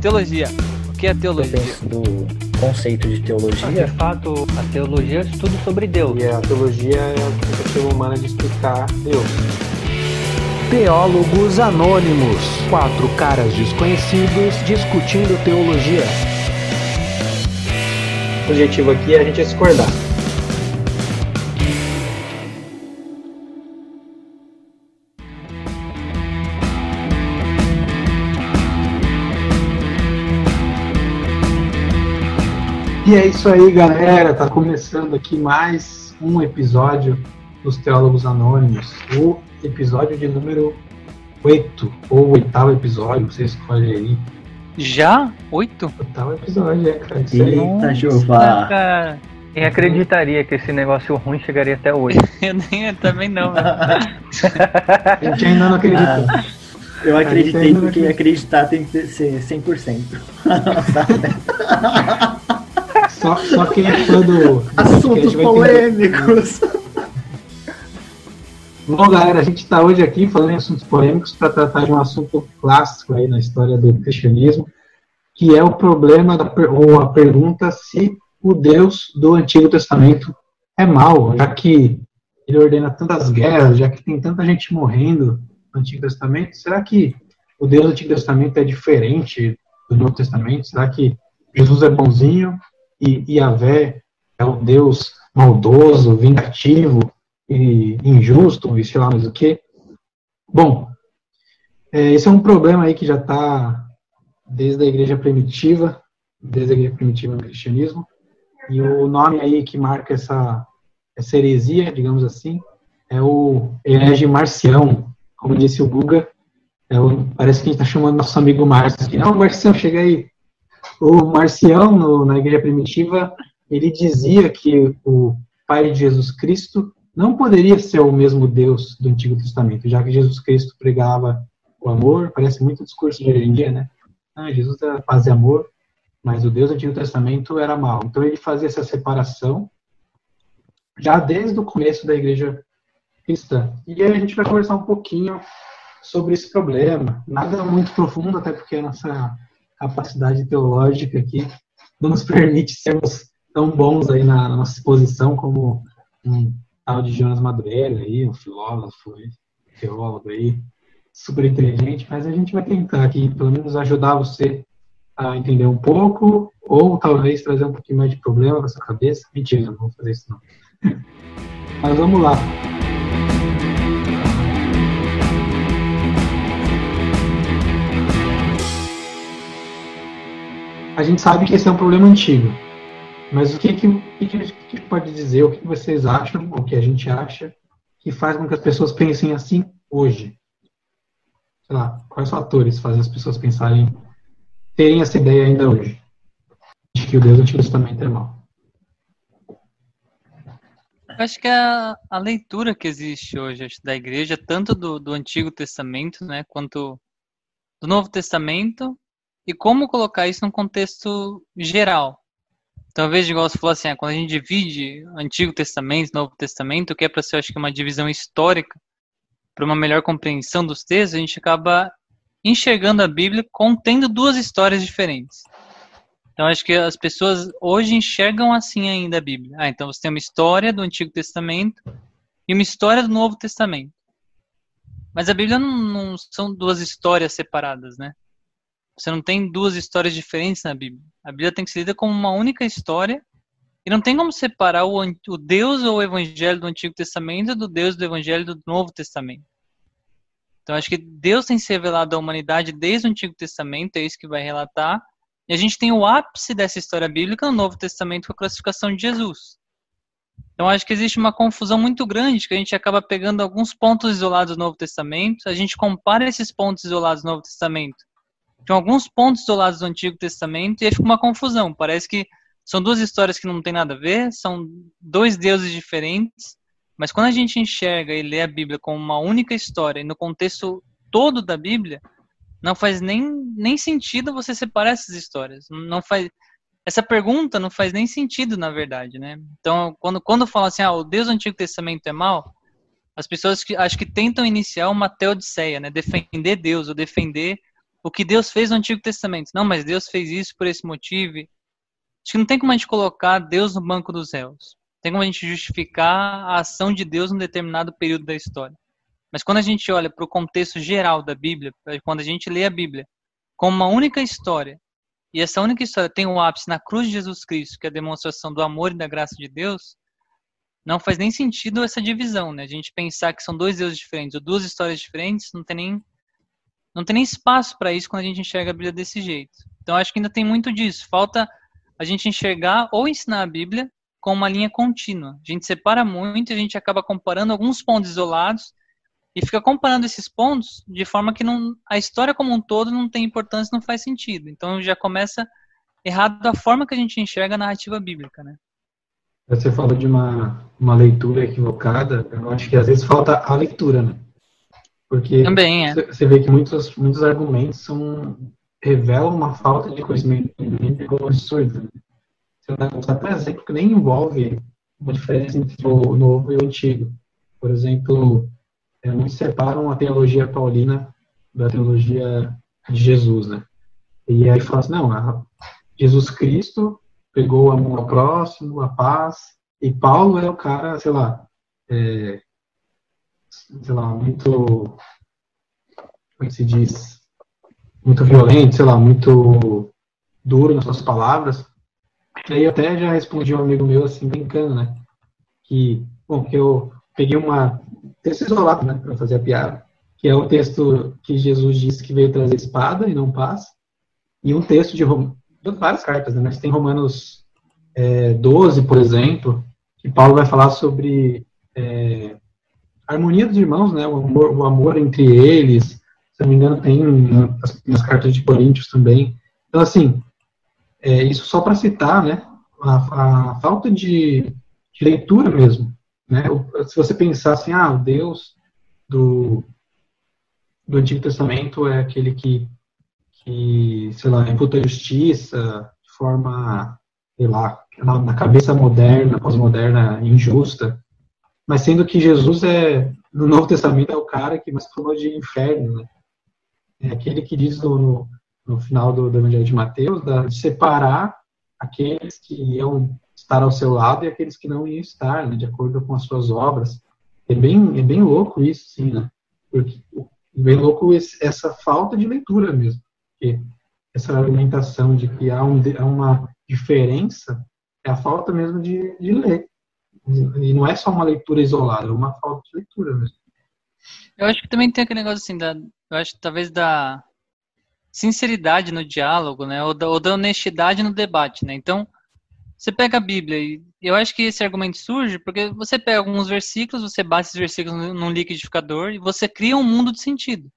teologia. O que é teologia? Eu penso do conceito de teologia. De fato, a teologia é o estudo sobre Deus. E a teologia é a tentativa humana de explicar Deus. Teólogos Anônimos. Quatro caras desconhecidos discutindo teologia. O objetivo aqui é a gente discordar. E é isso aí, galera. Tá começando aqui mais um episódio dos Teólogos Anônimos. O episódio de número 8, ou oitavo episódio, você escolhe aí. Já? Oito? Oitavo episódio, é, cara. Isso aí. Eita, Jeová. cara. Quem acreditaria que esse negócio ruim chegaria até hoje? Eu nem eu também não. né? A gente ainda não acredita. Ah, Eu acreditei porque acreditar tem que ser 100%. Só, só quem é fã do. Assuntos polêmicos. Bom, galera, a gente está hoje aqui falando em assuntos polêmicos para tratar de um assunto clássico aí na história do cristianismo, que é o problema da, ou a pergunta se o Deus do Antigo Testamento é mau, já que ele ordena tantas guerras, já que tem tanta gente morrendo no Antigo Testamento. Será que o Deus do Antigo Testamento é diferente do Novo Testamento? Será que Jesus é bonzinho e Yahvé é o Deus maldoso, vingativo? e injusto, e sei lá mais o que. Bom, é, esse é um problema aí que já está desde a igreja primitiva, desde a igreja primitiva no cristianismo, e o nome aí que marca essa, essa heresia, digamos assim, é o herege Marcião, como disse o Guga, é o- parece que a gente está chamando nosso amigo Márcio aqui. Não, Marcião, chega aí. O Marcião, no- na igreja primitiva, ele dizia que o pai de Jesus Cristo não poderia ser o mesmo Deus do Antigo Testamento, já que Jesus Cristo pregava o amor, parece muito discurso de hoje em dia, né? Ah, Jesus e amor, mas o Deus do Antigo Testamento era mal. Então ele fazia essa separação já desde o começo da igreja cristã. E aí a gente vai conversar um pouquinho sobre esse problema. Nada muito profundo, até porque a nossa capacidade teológica aqui não nos permite sermos tão bons aí na, na nossa exposição como um tal de Jonas Madureira aí, um filósofo, teólogo aí, super inteligente, mas a gente vai tentar aqui, pelo menos, ajudar você a entender um pouco, ou talvez trazer um pouquinho mais de problema na sua cabeça. Mentira, não vou fazer isso não. Mas vamos lá. A gente sabe que esse é um problema antigo, mas o que, que, que, que pode dizer, o que vocês acham, o que a gente acha, que faz com que as pessoas pensem assim hoje? Sei lá, quais fatores fazem as pessoas pensarem, terem essa ideia ainda hoje? De que o Deus do Antigo Testamento é. Eu acho que a, a leitura que existe hoje acho, da igreja, tanto do, do Antigo Testamento, né, quanto do Novo Testamento, e como colocar isso num contexto geral. Talvez, igual você falou assim, ah, quando a gente divide Antigo Testamento e Novo Testamento, que é para ser, acho que uma divisão histórica, para uma melhor compreensão dos textos, a gente acaba enxergando a Bíblia contendo duas histórias diferentes. Então acho que as pessoas hoje enxergam assim ainda a Bíblia. Ah, então você tem uma história do Antigo Testamento e uma história do Novo Testamento. Mas a Bíblia não, não são duas histórias separadas, né? Você não tem duas histórias diferentes na Bíblia. A Bíblia tem que ser lida como uma única história e não tem como separar o, o Deus ou o Evangelho do Antigo Testamento do Deus do Evangelho do Novo Testamento. Então acho que Deus tem se revelado à humanidade desde o Antigo Testamento, é isso que vai relatar. E a gente tem o ápice dessa história bíblica no Novo Testamento com a classificação de Jesus. Então acho que existe uma confusão muito grande, que a gente acaba pegando alguns pontos isolados do Novo Testamento, a gente compara esses pontos isolados do Novo Testamento com alguns pontos isolados do Antigo Testamento e aí fica uma confusão. Parece que são duas histórias que não tem nada a ver, são dois deuses diferentes, mas quando a gente enxerga e lê a Bíblia como uma única história e no contexto todo da Bíblia, não faz nem, nem sentido você separar essas histórias. Não faz essa pergunta não faz nem sentido, na verdade, né? Então, quando quando fala assim, ah, o Deus do Antigo Testamento é mau, as pessoas que acho que tentam iniciar uma teodiceia, né? Defender Deus ou defender o que Deus fez no Antigo Testamento. Não, mas Deus fez isso por esse motivo. Acho que não tem como a gente colocar Deus no banco dos réus. Tem como a gente justificar a ação de Deus num determinado período da história. Mas quando a gente olha para o contexto geral da Bíblia, quando a gente lê a Bíblia como uma única história, e essa única história tem o um ápice na cruz de Jesus Cristo, que é a demonstração do amor e da graça de Deus, não faz nem sentido essa divisão, né? A gente pensar que são dois deuses diferentes ou duas histórias diferentes, não tem nem não tem nem espaço para isso quando a gente enxerga a Bíblia desse jeito. Então acho que ainda tem muito disso. Falta a gente enxergar ou ensinar a Bíblia com uma linha contínua. A gente separa muito e a gente acaba comparando alguns pontos isolados e fica comparando esses pontos de forma que não, a história como um todo não tem importância, não faz sentido. Então já começa errado da forma que a gente enxerga a narrativa bíblica, né? Você falou de uma, uma leitura equivocada, eu acho que às vezes falta a leitura, né? Porque Também, é. você vê que muitos, muitos argumentos são, revelam uma falta de conhecimento bíblico absurda. Né? Você vai usar, por exemplo, que nem envolve uma diferença entre o novo e o antigo. Por exemplo, é, muitos separam a teologia paulina da teologia de Jesus, né? E aí fala assim, não, Jesus Cristo pegou o amor ao próximo, a paz, e Paulo é o cara, sei lá, é, sei lá, muito, como é se diz, muito violento, sei lá, muito duro nas suas palavras. E aí eu até já respondi um amigo meu, assim, brincando, né, que, bom, que eu peguei uma texto isolado, né, para fazer a piada, que é o texto que Jesus disse que veio trazer espada e não paz, e um texto de várias cartas, né, mas tem Romanos é, 12, por exemplo, que Paulo vai falar sobre é, a harmonia dos irmãos, né, o amor, o amor entre eles, se não me engano tem nas, nas cartas de Coríntios também. Então, assim, é, isso só para citar, né, a, a falta de, de leitura mesmo, né? Se você pensar assim, ah, o Deus do, do Antigo Testamento é aquele que, que sei lá, imputa justiça de forma, sei lá, na, cabeça moderna, pós-moderna, injusta. Mas sendo que Jesus é, no Novo Testamento, é o cara que mais falou de inferno, né? É aquele que diz no, no, final do, do Evangelho de Mateus, da, de separar aqueles que iam estar ao seu lado e aqueles que não iam estar, né, de acordo com as suas obras. É bem, é bem louco isso, sim, né? Porque, é bem louco esse, essa falta de leitura mesmo. Porque essa argumentação de que há, um, há uma diferença é a falta mesmo de, de ler. E não é só uma leitura isolada, é uma falta de leitura mesmo. Eu acho que também tem aquele negócio assim, da, eu acho talvez da sinceridade no diálogo, né? Ou da, ou da honestidade no debate, né? Então, você pega a Bíblia e eu acho que esse argumento surge porque você pega alguns versículos, você bate esses versículos num liquidificador e você cria um mundo de sentido.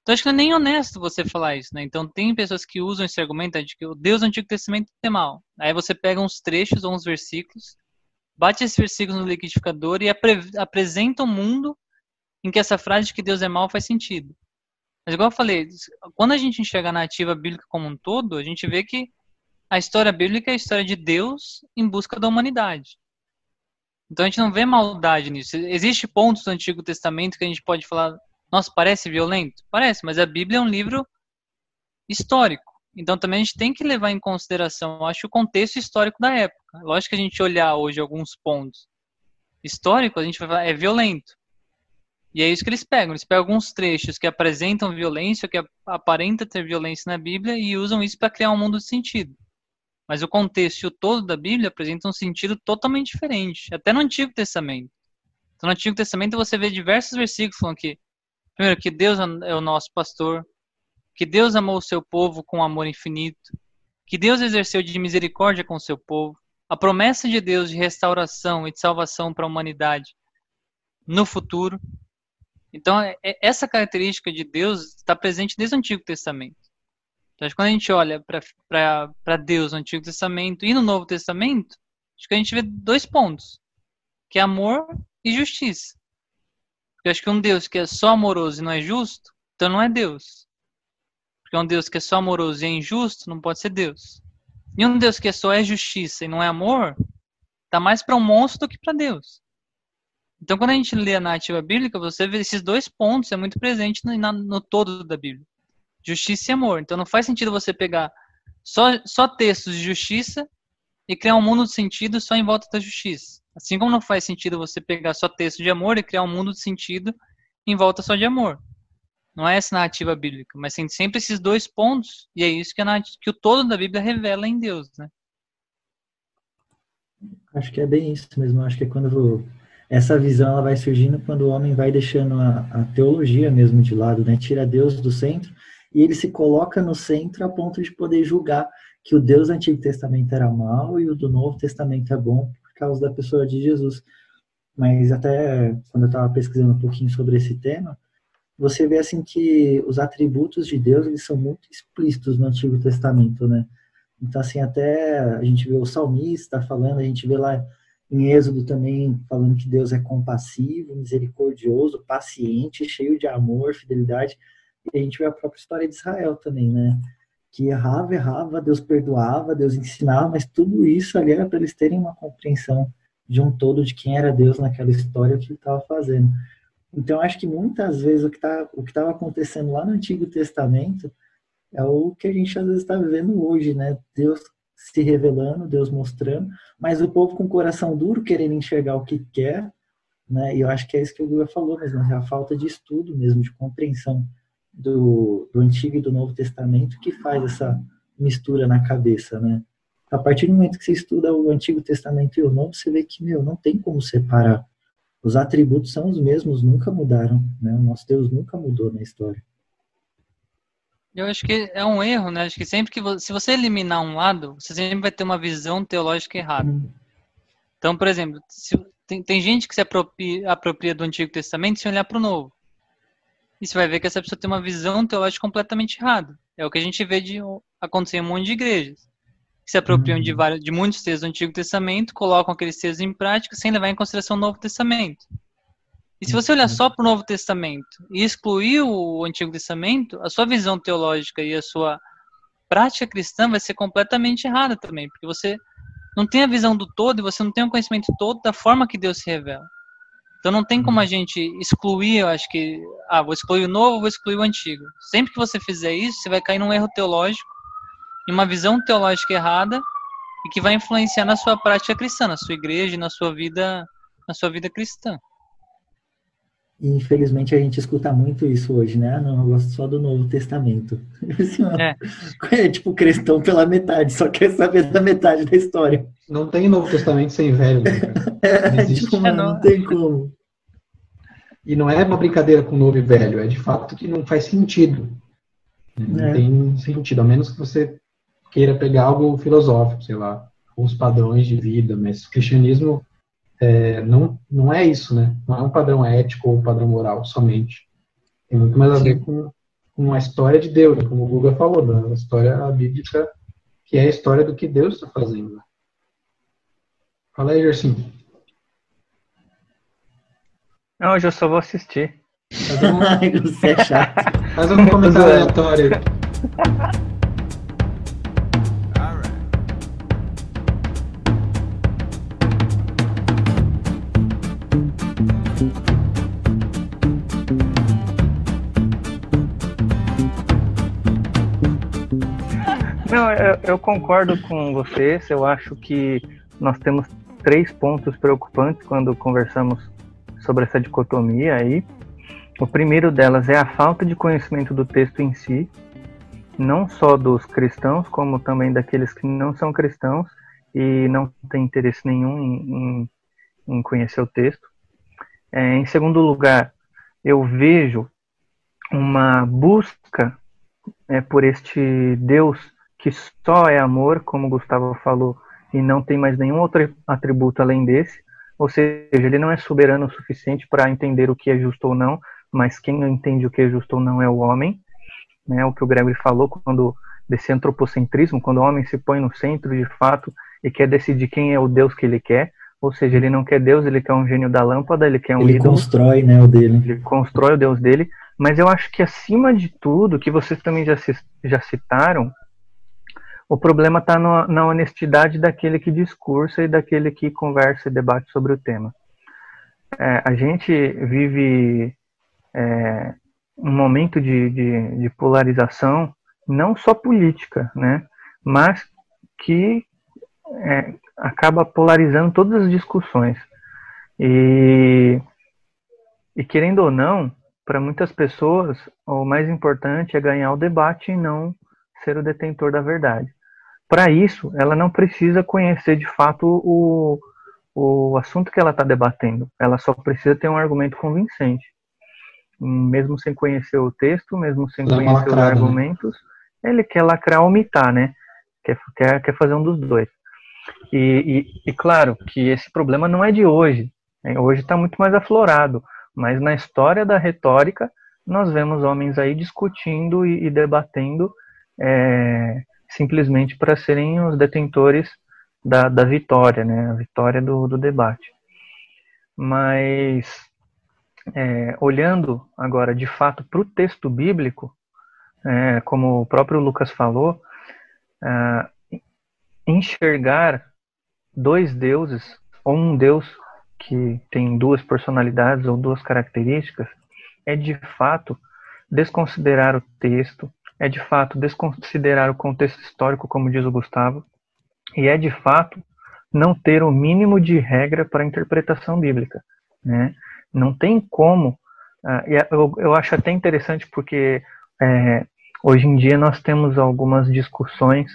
Então acho que não é nem honesto você falar isso, né? Então tem pessoas que usam esse argumento de que o Deus do Antigo Testamento é mal. Aí você pega uns trechos ou uns versículos, bate esses versículos no liquidificador e apre apresenta um mundo em que essa frase de que Deus é mal faz sentido. Mas igual eu falei, quando a gente enxerga a narrativa bíblica como um todo, a gente vê que a história bíblica é a história de Deus em busca da humanidade. Então a gente não vê maldade nisso. Existem pontos do Antigo Testamento que a gente pode falar, nossa, parece violento? Parece, mas a Bíblia é um livro histórico. Então também a gente tem que levar em consideração, acho, o contexto histórico da época. Lógico que a gente olhar hoje alguns pontos históricos, a gente vai falar, é violento. E é isso que eles pegam. Eles pegam alguns trechos que apresentam violência, que aparenta ter violência na Bíblia, e usam isso para criar um mundo de sentido. Mas o contexto todo da Bíblia apresenta um sentido totalmente diferente, até no Antigo Testamento. Então, no Antigo Testamento você vê diversos versículos falando que, primeiro, que Deus é o nosso pastor, que Deus amou o seu povo com amor infinito, que Deus exerceu de misericórdia com o seu povo, a promessa de Deus de restauração e de salvação para a humanidade no futuro. Então, é, é, essa característica de Deus está presente desde o Antigo Testamento. Então, quando a gente olha para Deus no Antigo Testamento e no Novo Testamento, acho que a gente vê dois pontos, que é amor e justiça. Eu acho que um Deus que é só amoroso e não é justo, então não é Deus. Porque um Deus que é só amoroso e é injusto, não pode ser Deus. E um Deus que é só é justiça e não é amor, tá mais para um monstro do que para Deus. Então, quando a gente lê a narrativa bíblica, você vê esses dois pontos, é muito presente no, no todo da Bíblia justiça e amor. Então não faz sentido você pegar só, só textos de justiça e criar um mundo de sentido só em volta da justiça. Assim como não faz sentido você pegar só texto de amor e criar um mundo de sentido em volta só de amor. Não é essa narrativa bíblica, mas tem sempre esses dois pontos, e é isso que, que o todo da Bíblia revela em Deus, né? Acho que é bem isso mesmo. Acho que é quando essa visão ela vai surgindo quando o homem vai deixando a, a, teologia mesmo de lado, né? Tira Deus do centro e ele se coloca no centro a ponto de poder julgar que o Deus do Antigo Testamento era mau e o do Novo Testamento é bom por causa da pessoa de Jesus. Mas até quando eu estava pesquisando um pouquinho sobre esse tema, você vê assim que os atributos de Deus eles são muito explícitos no Antigo Testamento, né? Então assim até a gente vê o salmista falando, a gente vê lá em Êxodo também falando que Deus é compassivo, misericordioso, paciente, cheio de amor, fidelidade. E a gente vê a própria história de Israel também, né? Que errava, errava, Deus perdoava, Deus ensinava, mas tudo isso ali era para eles terem uma compreensão de um todo de quem era Deus naquela história, o que ele estava fazendo. Então, acho que muitas vezes o que tá, estava acontecendo lá no Antigo Testamento é o que a gente às vezes está vivendo hoje, né? Deus se revelando, Deus mostrando, mas o povo com o coração duro querendo enxergar o que quer, né? E eu acho que é isso que o Guga falou mesmo, é a falta de estudo mesmo, de compreensão do, do Antigo e do Novo Testamento que faz essa mistura na cabeça, né? A partir do momento que você estuda o Antigo Testamento e o Novo, você vê que, meu, não tem como separar. Os atributos são os mesmos, nunca mudaram, né? O nosso Deus nunca mudou na história. Eu acho que é um erro, né? Acho que sempre que você, se você eliminar um lado, você sempre vai ter uma visão teológica errada. Hum. Então, por exemplo, se, tem, tem gente que se apropria, apropria do Antigo Testamento sem olhar para o Novo. E você vai ver que essa pessoa tem uma visão teológica completamente errada. É o que a gente vê de acontecer em um monte de igrejas. Que se apropriam de, uhum. vários, de muitos textos do Antigo Testamento, colocam aqueles textos em prática sem levar em consideração o Novo Testamento. E se você olhar só para o Novo Testamento e excluir o Antigo Testamento, a sua visão teológica e a sua prática cristã vai ser completamente errada também, porque você não tem a visão do todo e você não tem o conhecimento todo da forma que Deus se revela. Então não tem como a gente excluir, eu acho que, ah, vou excluir o novo, vou excluir o antigo. Sempre que você fizer isso, você vai cair num erro teológico, em uma visão teológica errada e que vai influenciar na sua prática cristã, na sua igreja, na sua vida, na sua vida cristã. Infelizmente a gente escuta muito isso hoje, né? Ah, não, eu gosto só do Novo Testamento. Assim, é. é tipo cristão pela metade, só quer saber da metade da história. Não tem Novo Testamento sem velho. Né, é, não existe. Tipo, não, não tem como. E não é uma brincadeira com novo e velho, é de fato que não faz sentido. Não é. tem sentido, a menos que você queira pegar algo filosófico, sei lá, uns padrões de vida, mas o cristianismo é, não, não é isso, né? Não é um padrão ético ou um padrão moral somente. Tem muito mais a ver com, com a história de Deus, né? como o Guga falou, da história bíblica, que é a história do que Deus está fazendo. Fala aí, Gerson. Não, hoje eu só vou assistir. Faz um, Você é chato. Faz um comentário aleatório. Não, eu, eu, concordo com vocês. Eu acho que nós temos três pontos preocupantes quando conversamos sobre essa dicotomia aí. O primeiro delas é a falta de conhecimento do texto em si, não só dos cristãos, como também daqueles que não são cristãos e não têm interesse nenhum em, em, em conhecer o texto. É, em segundo lugar, eu vejo uma busca é, por este Deus que só é amor, como Gustavo falou, e não tem mais nenhum outro atributo além desse. Ou seja, ele não é soberano o suficiente para entender o que é justo ou não, mas quem entende o que é justo ou não é o homem. Né? O que o Gregory falou quando desse antropocentrismo, quando o homem se põe no centro de fato e quer decidir quem é o Deus que ele quer. Ou seja, ele não quer Deus, ele quer um gênio da lâmpada, ele quer um ele ídolo. constrói, né, o dele. Ele constrói o Deus dele. Mas eu acho que acima de tudo, que vocês também já, já citaram, o problema está na honestidade daquele que discursa e daquele que conversa e debate sobre o tema. É, a gente vive é, um momento de, de, de polarização, não só política, né, mas que é, acaba polarizando todas as discussões. E, e querendo ou não, para muitas pessoas, o mais importante é ganhar o debate e não ser o detentor da verdade. Para isso, ela não precisa conhecer de fato o, o assunto que ela está debatendo. Ela só precisa ter um argumento convincente. Mesmo sem conhecer o texto, mesmo sem conhecer lacrada, os né? argumentos, né? ele quer lacrar ou mitar, né? Quer, quer, quer fazer um dos dois. E, e, e claro que esse problema não é de hoje. Né? Hoje está muito mais aflorado. Mas na história da retórica, nós vemos homens aí discutindo e, e debatendo é, simplesmente para serem os detentores da, da vitória, né? A vitória do, do debate. Mas é, olhando agora de fato para o texto bíblico, é, como o próprio Lucas falou, é, enxergar dois deuses, ou um Deus que tem duas personalidades ou duas características, é de fato desconsiderar o texto, é de fato desconsiderar o contexto histórico, como diz o Gustavo, e é de fato não ter o mínimo de regra para a interpretação bíblica. Né? Não tem como. Uh, eu, eu acho até interessante porque é, hoje em dia nós temos algumas discussões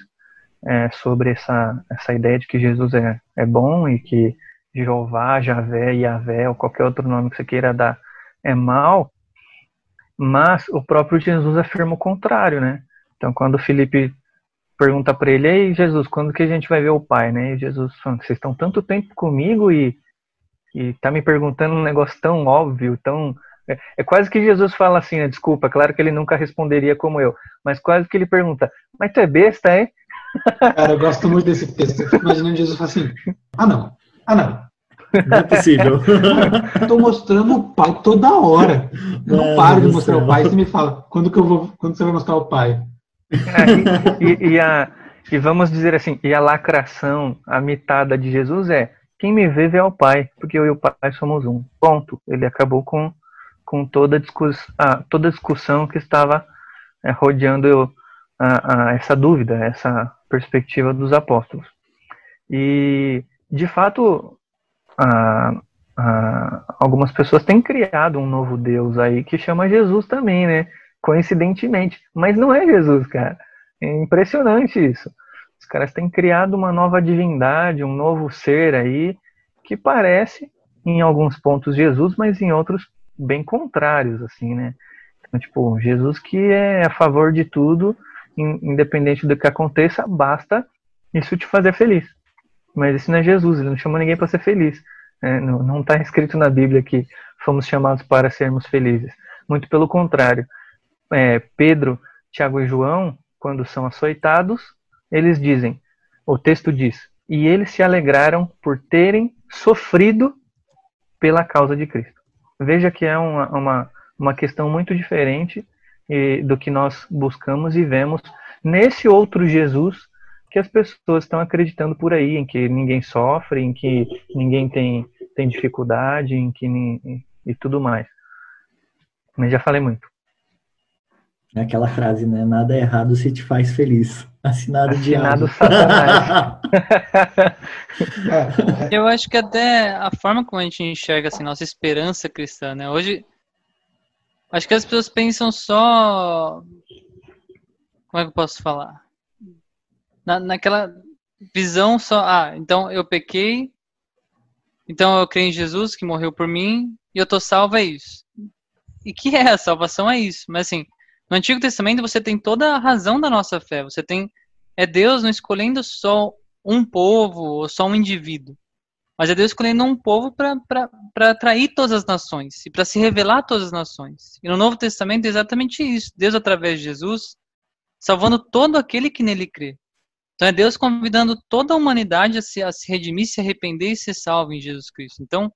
é, sobre essa, essa ideia de que Jesus é, é bom e que Jeová, Javé, Yahvé, ou qualquer outro nome que você queira dar, é mal, mas o próprio Jesus afirma o contrário, né? Então, quando Felipe pergunta para ele, ei, Jesus, quando que a gente vai ver o Pai, né? E Jesus fala, vocês estão tanto tempo comigo e, e tá me perguntando um negócio tão óbvio, tão... É, é quase que Jesus fala assim, né? Desculpa, claro que ele nunca responderia como eu, mas quase que ele pergunta, mas tu é besta, é? Cara, eu gosto muito desse texto. Eu imaginando Jesus falar assim, ah não, ah, não. Não é possível. Estou mostrando o pai toda hora. Eu não, paro de mostrar céu. o pai. Você me fala, quando que eu vou, quando você vai mostrar o pai? É, e, e, a, e vamos dizer assim, e a lacração, a mitada de Jesus é quem me vê vê ao pai, porque eu e o pai somos um. Ponto. Ele acabou com, com toda, a discuss, ah, toda a discussão que estava é, rodeando a, a essa dúvida, essa perspectiva dos apóstolos. E de fato, algumas pessoas têm criado um novo Deus aí que chama Jesus também, né? Coincidentemente. Mas não é Jesus, cara. É impressionante isso. Os caras têm criado uma nova divindade, um novo ser aí, que parece, em alguns pontos, Jesus, mas em outros bem contrários, assim, né? Então, tipo, Jesus que é a favor de tudo, independente do que aconteça, basta isso te fazer feliz. Mas esse não é Jesus, ele não chamou ninguém para ser feliz. É, não está escrito na Bíblia que fomos chamados para sermos felizes. Muito pelo contrário. É, Pedro, Tiago e João, quando são açoitados, eles dizem, o texto diz, e eles se alegraram por terem sofrido pela causa de Cristo. Veja que é uma, uma, uma questão muito diferente e, do que nós buscamos e vemos nesse outro Jesus que as pessoas estão acreditando por aí, em que ninguém sofre, em que ninguém tem, tem dificuldade, em que e tudo mais. Mas já falei muito. É aquela frase, né? Nada é errado se te faz feliz. Assinado, Assinado de Satanás. Eu acho que até a forma como a gente enxerga assim, nossa esperança cristã, né? Hoje, acho que as pessoas pensam só. Como é que eu posso falar? Na, naquela visão só, ah, então eu pequei, então eu creio em Jesus que morreu por mim e eu tô salvo, é isso. E que é a salvação é isso. Mas assim, no Antigo Testamento você tem toda a razão da nossa fé. Você tem é Deus não escolhendo só um povo ou só um indivíduo, mas é Deus escolhendo um povo para atrair todas as nações e para se revelar a todas as nações. E no Novo Testamento é exatamente isso. Deus através de Jesus salvando todo aquele que nele crê. Então é Deus convidando toda a humanidade a se, a se redimir, se arrepender e ser salvo em Jesus Cristo. Então,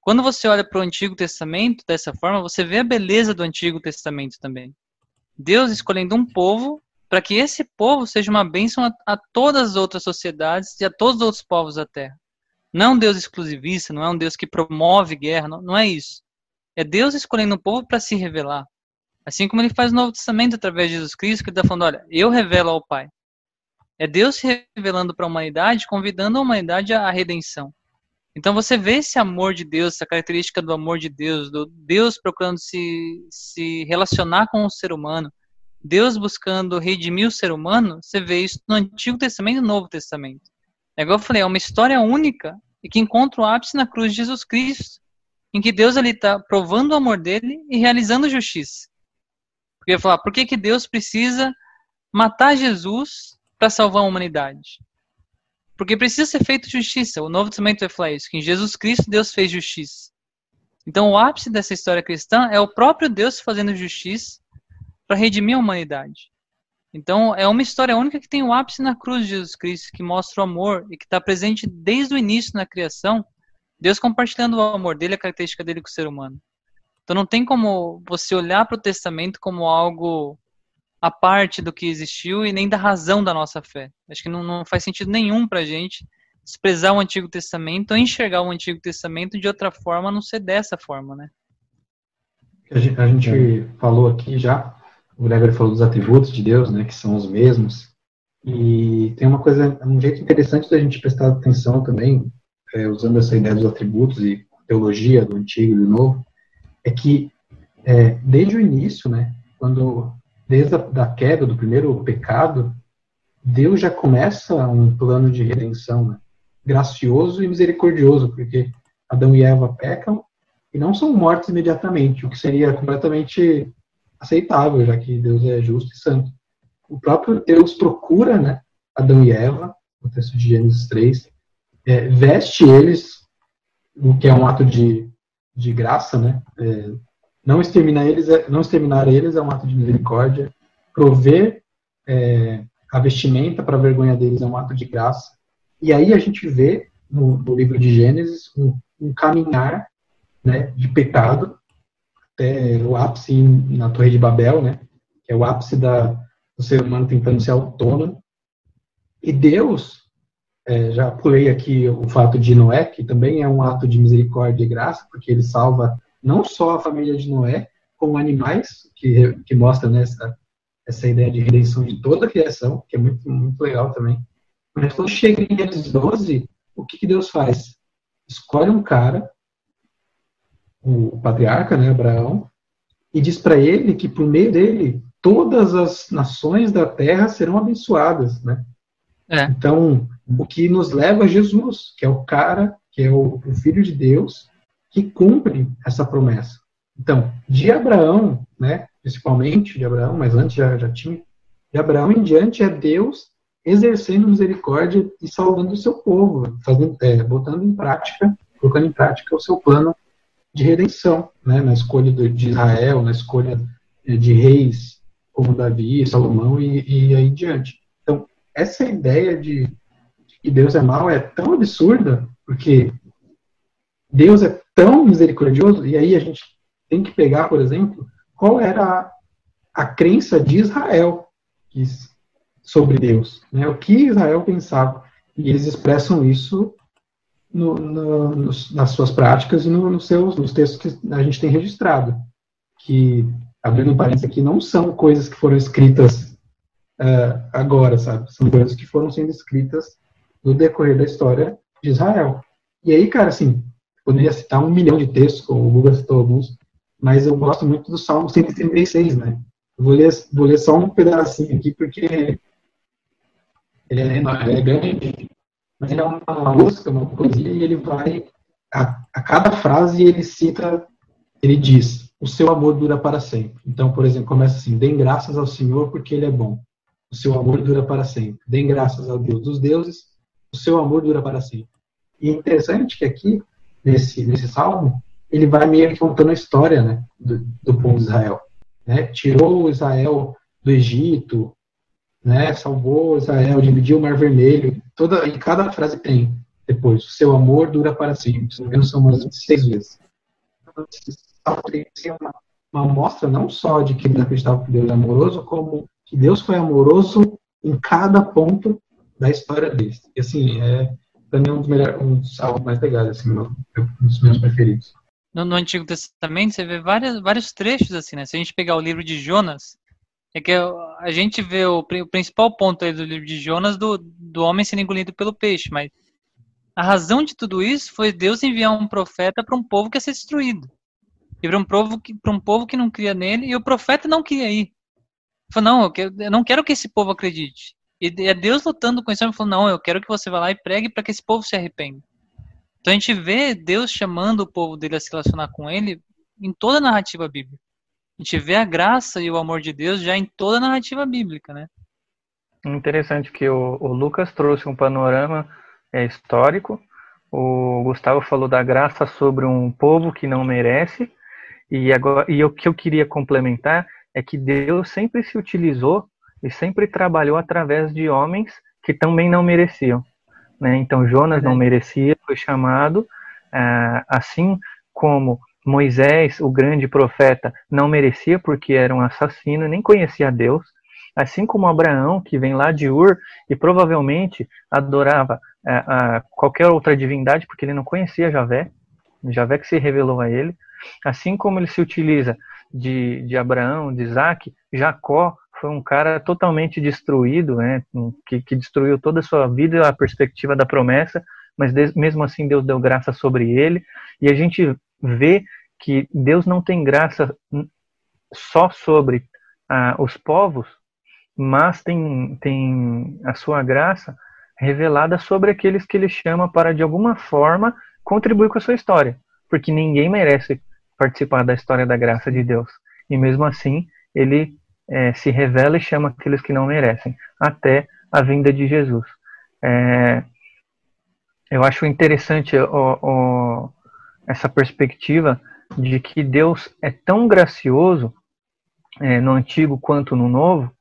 quando você olha para o Antigo Testamento dessa forma, você vê a beleza do Antigo Testamento também. Deus escolhendo um povo para que esse povo seja uma bênção a, a, todas as outras sociedades e a todos os outros povos da Terra. Não é um Deus exclusivista, não é um Deus que promove guerra, não, não é isso. É Deus escolhendo um povo para se revelar. Assim como ele faz no Novo Testamento através de Jesus Cristo, que ele está falando, olha, eu revelo ao Pai. É Deus se revelando para a humanidade, convidando a humanidade à redenção. Então você vê esse amor de Deus, essa característica do amor de Deus, do Deus procurando se, se relacionar com o ser humano, Deus buscando redimir o ser humano, você vê isso no Antigo Testamento e no Novo Testamento. É igual eu falei, é uma história única e que encontra o ápice na cruz de Jesus Cristo, em que Deus ali está provando o amor dele e realizando justiça. Porque eu ia falar, por que, que Deus precisa matar Jesus para salvar a humanidade? Porque precisa ser feita justiça. O Novo Testamento vai falar isso, que em Jesus Cristo Deus fez justiça. Então o ápice dessa história cristã é o próprio Deus fazendo justiça para redimir a humanidade. Então é uma história única que tem o ápice na cruz de Jesus Cristo, que mostra o amor e que está presente desde o início na criação. Deus compartilhando o amor dele, a característica dele com o ser humano. Então não tem como você olhar para o Testamento como algo a parte do que existiu e nem da razão da nossa fé. Acho que não, não faz sentido nenhum para a gente desprezar o Antigo Testamento ou enxergar o Antigo Testamento de outra forma, a não ser dessa forma, né? A gente, a gente falou aqui já, o Gregory falou dos atributos de Deus, né, que são os mesmos, e tem uma coisa, um jeito interessante da gente prestar atenção também, é, usando essa ideia dos atributos e teologia do Antigo e do Novo, é que é, desde o início, né, quando desde a da queda do primeiro pecado, Deus já começa um plano de redenção, né? gracioso e misericordioso, porque Adão e Eva pecam e não são mortos imediatamente, o que seria completamente aceitável, já que Deus é justo e santo. O próprio Deus procura né, Adão e Eva, no texto de Gênesis 3, é, veste eles, o que é um ato de, de graça, né? É, não exterminar eles, é, não exterminar eles é um ato de misericórdia. Prover é, a vestimenta para a vergonha deles é um ato de graça. E aí a gente vê no, no livro de Gênesis um, um caminhar né, de pecado até o ápice na Torre de Babel, né, que é o ápice da, do ser humano tentando ser autônomo. E Deus, é, já pulei aqui o fato de Noé, que também é um ato de misericórdia e graça, porque ele salva não só a família de Noé, como animais, que, que mostra né, essa, essa ideia de redenção de toda a criação, que é muito, muito legal também. Mas quando chega em Gênesis 12, o que, que Deus faz? Escolhe um cara, o patriarca, né, Abraão, e diz para ele que por meio dele todas as nações da terra serão abençoadas, né? É. Então, o que nos leva a Jesus, que é o cara, que é o, o Filho de Deus, que cumpre essa promessa. Então, de Abraão, né, principalmente de Abraão, mas antes já, já tinha, de Abraão em diante é Deus exercendo misericórdia e salvando o seu povo, fazendo, é, botando em prática, colocando em prática o seu plano de redenção, né, na escolha de Israel, na escolha é, de reis como Davi, Salomão e, e aí em diante. Então, essa ideia de que Deus é mau é tão absurda, porque Deus é tão misericordioso, e aí a gente tem que pegar, por exemplo, qual era a, a crença de Israel sobre Deus, né? o que Israel pensava. E eles expressam isso no, no, nas suas práticas e no, nos, seus, nos textos que a gente tem registrado. Que, abrindo um parênteses aqui, não são coisas que foram escritas uh, agora, sabe? São coisas que foram sendo escritas no decorrer da história de Israel. E aí, cara, assim, poderia citar um milhão de textos, como o Google citou alguns, mas eu gosto muito do Salmo 136, né? Vou ler, vou ler só um pedacinho aqui, porque ele é, enorme, ele é grande, mas ele é uma, uma música, uma poesia, e ele vai, a, a cada frase ele cita, ele diz, o seu amor dura para sempre. Então, por exemplo, começa assim, dêem graças ao Senhor porque ele é bom. O seu amor dura para sempre. Dêem graças ao Deus dos deuses, o seu amor dura para sempre. E é interessante que aqui nesse, nesse salmo, ele vai meio que contando a história né, do, do povo de Israel. Né? Tirou Israel do Egito, né? salvou Israel, dividiu o Mar Vermelho. Toda, em cada frase tem depois, o seu amor dura para sempre. Se não me engano, são umas 26 vezes. Então, esse uma, uma amostra não só de que eles acreditavam que Deus é amoroso, como que Deus foi amoroso em cada ponto da história deles. E assim, é, para mim é um dos melhores, um dos álbuns mais legais, assim, um dos meus preferidos. no, no, Antigo Testamento você vê várias, vários trechos assim, né? Se a gente pegar o livro de Jonas, é que a gente vê o, o principal ponto aí do livro de Jonas do, do homem sendo engolido pelo peixe, mas a razão de tudo isso foi Deus enviar um profeta para um povo que ia ser destruído. E para um povo que um povo que não cria nele, e o profeta não queria ir. Ele falou: "Não, eu, quero, eu não quero que esse povo acredite". E é Deus lutando com isso, ele falou: "Não, eu quero que você vá lá e pregue para que esse povo se arrependa". Então a gente vê Deus chamando o povo dele a se relacionar com ele em toda a narrativa bíblica. A gente vê a graça e o amor de Deus já em toda a narrativa bíblica, né? Interessante que o, o Lucas trouxe um panorama é, histórico, o Gustavo falou da graça sobre um povo que não merece, e agora e o que eu queria complementar é que Deus sempre se utilizou e sempre trabalhou através de homens que também não mereciam. Né? Então Jonas não merecia, foi chamado, ah, assim como Moisés, o grande profeta, não merecia porque era um assassino, nem conhecia Deus, assim como Abraão, que vem lá de Ur e provavelmente adorava ah, qualquer outra divindade porque ele não conhecia Javé, Javé que se revelou a ele, assim como ele se utiliza de, de Abraão, de Isaac, Jacó foi um cara totalmente destruído, né, que, que destruiu toda a sua vida, a perspectiva da promessa, mas de, mesmo assim Deus deu graça sobre ele, e a gente vê que Deus não tem graça só sobre ah, os povos, mas tem, tem a sua graça revelada sobre aqueles que ele chama para, de alguma forma, contribuir com a sua história, porque ninguém merece participar da história da graça de Deus. E mesmo assim, ele é, se revela e chama aqueles que não merecem, até a vinda de Jesus. É, eu acho interessante o, o, essa perspectiva de que Deus é tão gracioso é, no Antigo quanto no Novo,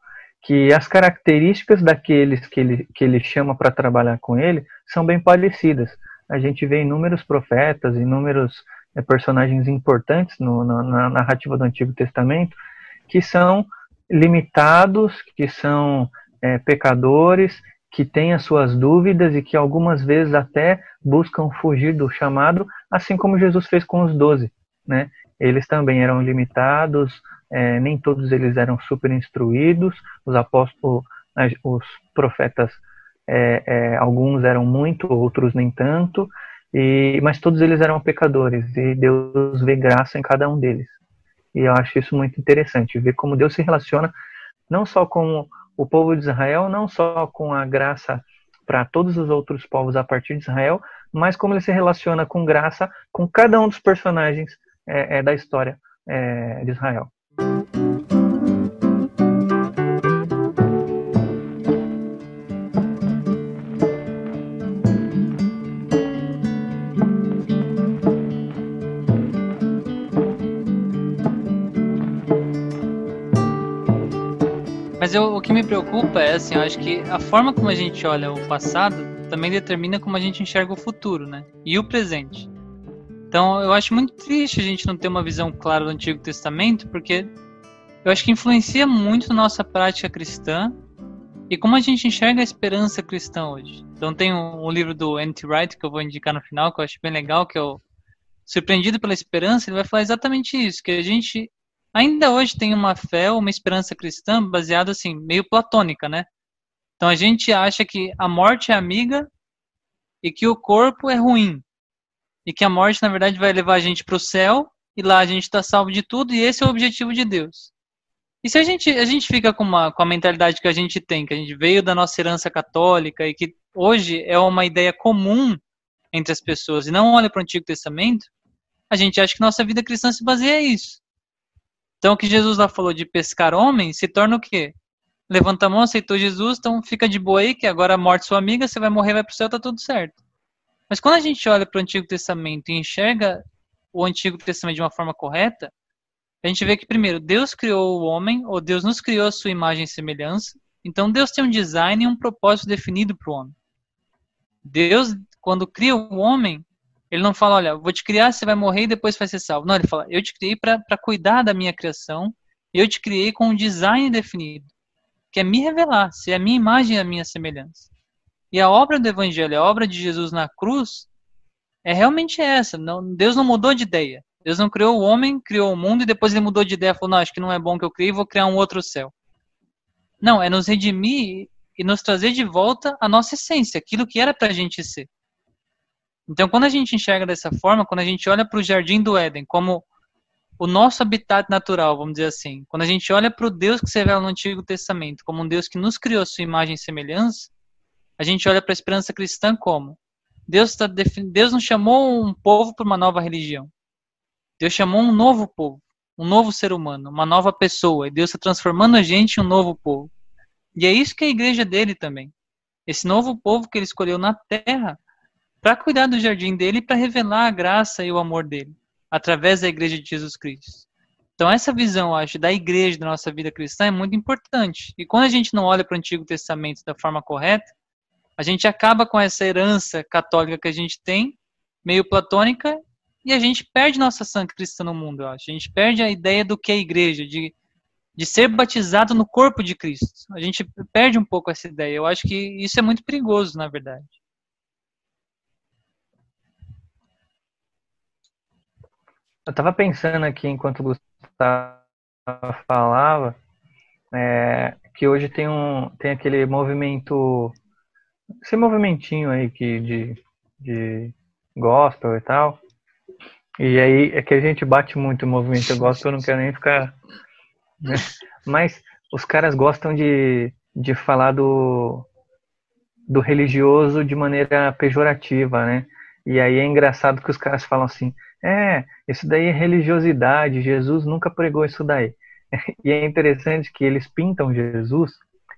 que as características daqueles que ele, que ele chama para trabalhar com ele são bem parecidas. A gente vê inúmeros profetas, inúmeros é, personagens importantes no, na, na narrativa do Antigo Testamento que são limitados, que são é, pecadores, que têm as suas dúvidas e que algumas vezes até buscam fugir do chamado, assim como Jesus fez com os doze, né? Eles também eram limitados, é, nem todos eles eram super instruídos, os apóstolos, os profetas, é, é, alguns eram muito, outros nem tanto, e, mas todos eles eram pecadores e Deus vê graça em cada um deles. E eu acho isso muito interessante, ver como Deus se relaciona não só com o povo de Israel, não só com a graça para todos os outros povos a partir de Israel, mas como ele se relaciona com graça com cada um dos personagens é, é, da história é, de Israel. Preocupa é assim, eu acho que a forma como a gente olha o passado também determina como a gente enxerga o futuro, né? E o presente. Então, eu acho muito triste a gente não ter uma visão clara do Antigo Testamento, porque eu acho que influencia muito nossa prática cristã e como a gente enxerga a esperança cristã hoje. Então, tem um, livro do N.T. Wright que eu vou indicar no final, que eu acho bem legal, que é o Surpreendido pela Esperança. Ele vai falar exatamente isso, que a gente ainda hoje tem uma fé, uma esperança cristã baseada assim, meio platônica, né? Então a gente acha que a morte é amiga e que o corpo é ruim. E que a morte, na verdade, vai levar a gente para o céu e lá a gente está salvo de tudo e esse é o objetivo de Deus. E se a gente, a gente fica com, uma, com a mentalidade que a gente tem, que a gente veio da nossa herança católica e que hoje é uma ideia comum entre as pessoas e não olha para o Antigo Testamento, a gente acha que nossa vida cristã se baseia nisso. Então, o que Jesus lá falou de pescar homens se torna o quê? Levanta a mão, aceitou Jesus, então fica de boa aí, que agora a morte sua amiga, você vai morrer, vai para o céu, tá tudo certo. Mas quando a gente olha para o Antigo Testamento e enxerga o Antigo Testamento de uma forma correta, a gente vê que, primeiro, Deus criou o homem, ou Deus nos criou a sua imagem e semelhança. Então, Deus tem um design e um propósito definido para o homem. Deus, quando cria o homem, ele não fala, olha, vou te criar, você vai morrer e depois vai ser salvo. Não, ele fala, eu te criei para cuidar da minha criação, eu te criei com um design definido, que é me revelar, ser a minha imagem e a minha semelhança. E a obra do Evangelho, a obra de Jesus na cruz, é realmente essa. Não, Deus não mudou de ideia. Deus não criou o homem, criou o mundo e depois ele mudou de ideia, falou: "Não, acho que não é bom que eu criei, vou criar um outro céu". Não, é nos redimir e nos trazer de volta a nossa essência, aquilo que era para a gente ser. Então, quando a gente enxerga dessa forma, quando a gente olha para o jardim do Éden como o nosso habitat natural, vamos dizer assim, quando a gente olha para o Deus que se revela no Antigo Testamento como um Deus que nos criou a sua imagem e semelhança, a gente olha para a esperança cristã como Deus, tá Deus não chamou um povo para uma nova religião. Deus chamou um novo povo, um novo ser humano, uma nova pessoa. E Deus está transformando a gente em um novo povo. E é isso que é a igreja dele também. Esse novo povo que ele escolheu na terra para cuidar do jardim dele e para revelar a graça e o amor dele através da igreja de Jesus Cristo. Então essa visão, eu acho, da igreja da nossa vida cristã é muito importante. E quando a gente não olha para o Antigo Testamento da forma correta, a gente acaba com essa herança católica que a gente tem, meio platônica, e a gente perde nossa ação cristã no mundo, eu acho. A gente perde a ideia do que é igreja, de, de ser batizado no corpo de Cristo. A gente perde um pouco essa ideia. Eu acho que isso é muito perigoso, na verdade. Eu estava pensando aqui enquanto o Gustavo falava é, que hoje tem um tem aquele movimento esse movimentinho aí que de, de gospel e tal. E aí é que a gente bate muito o movimento gospel, eu não quero nem ficar. Né? Mas os caras gostam de, de falar do, do religioso de maneira pejorativa, né? E aí é engraçado que os caras falam assim: é, isso daí é religiosidade, Jesus nunca pregou isso daí. E é interessante que eles pintam Jesus,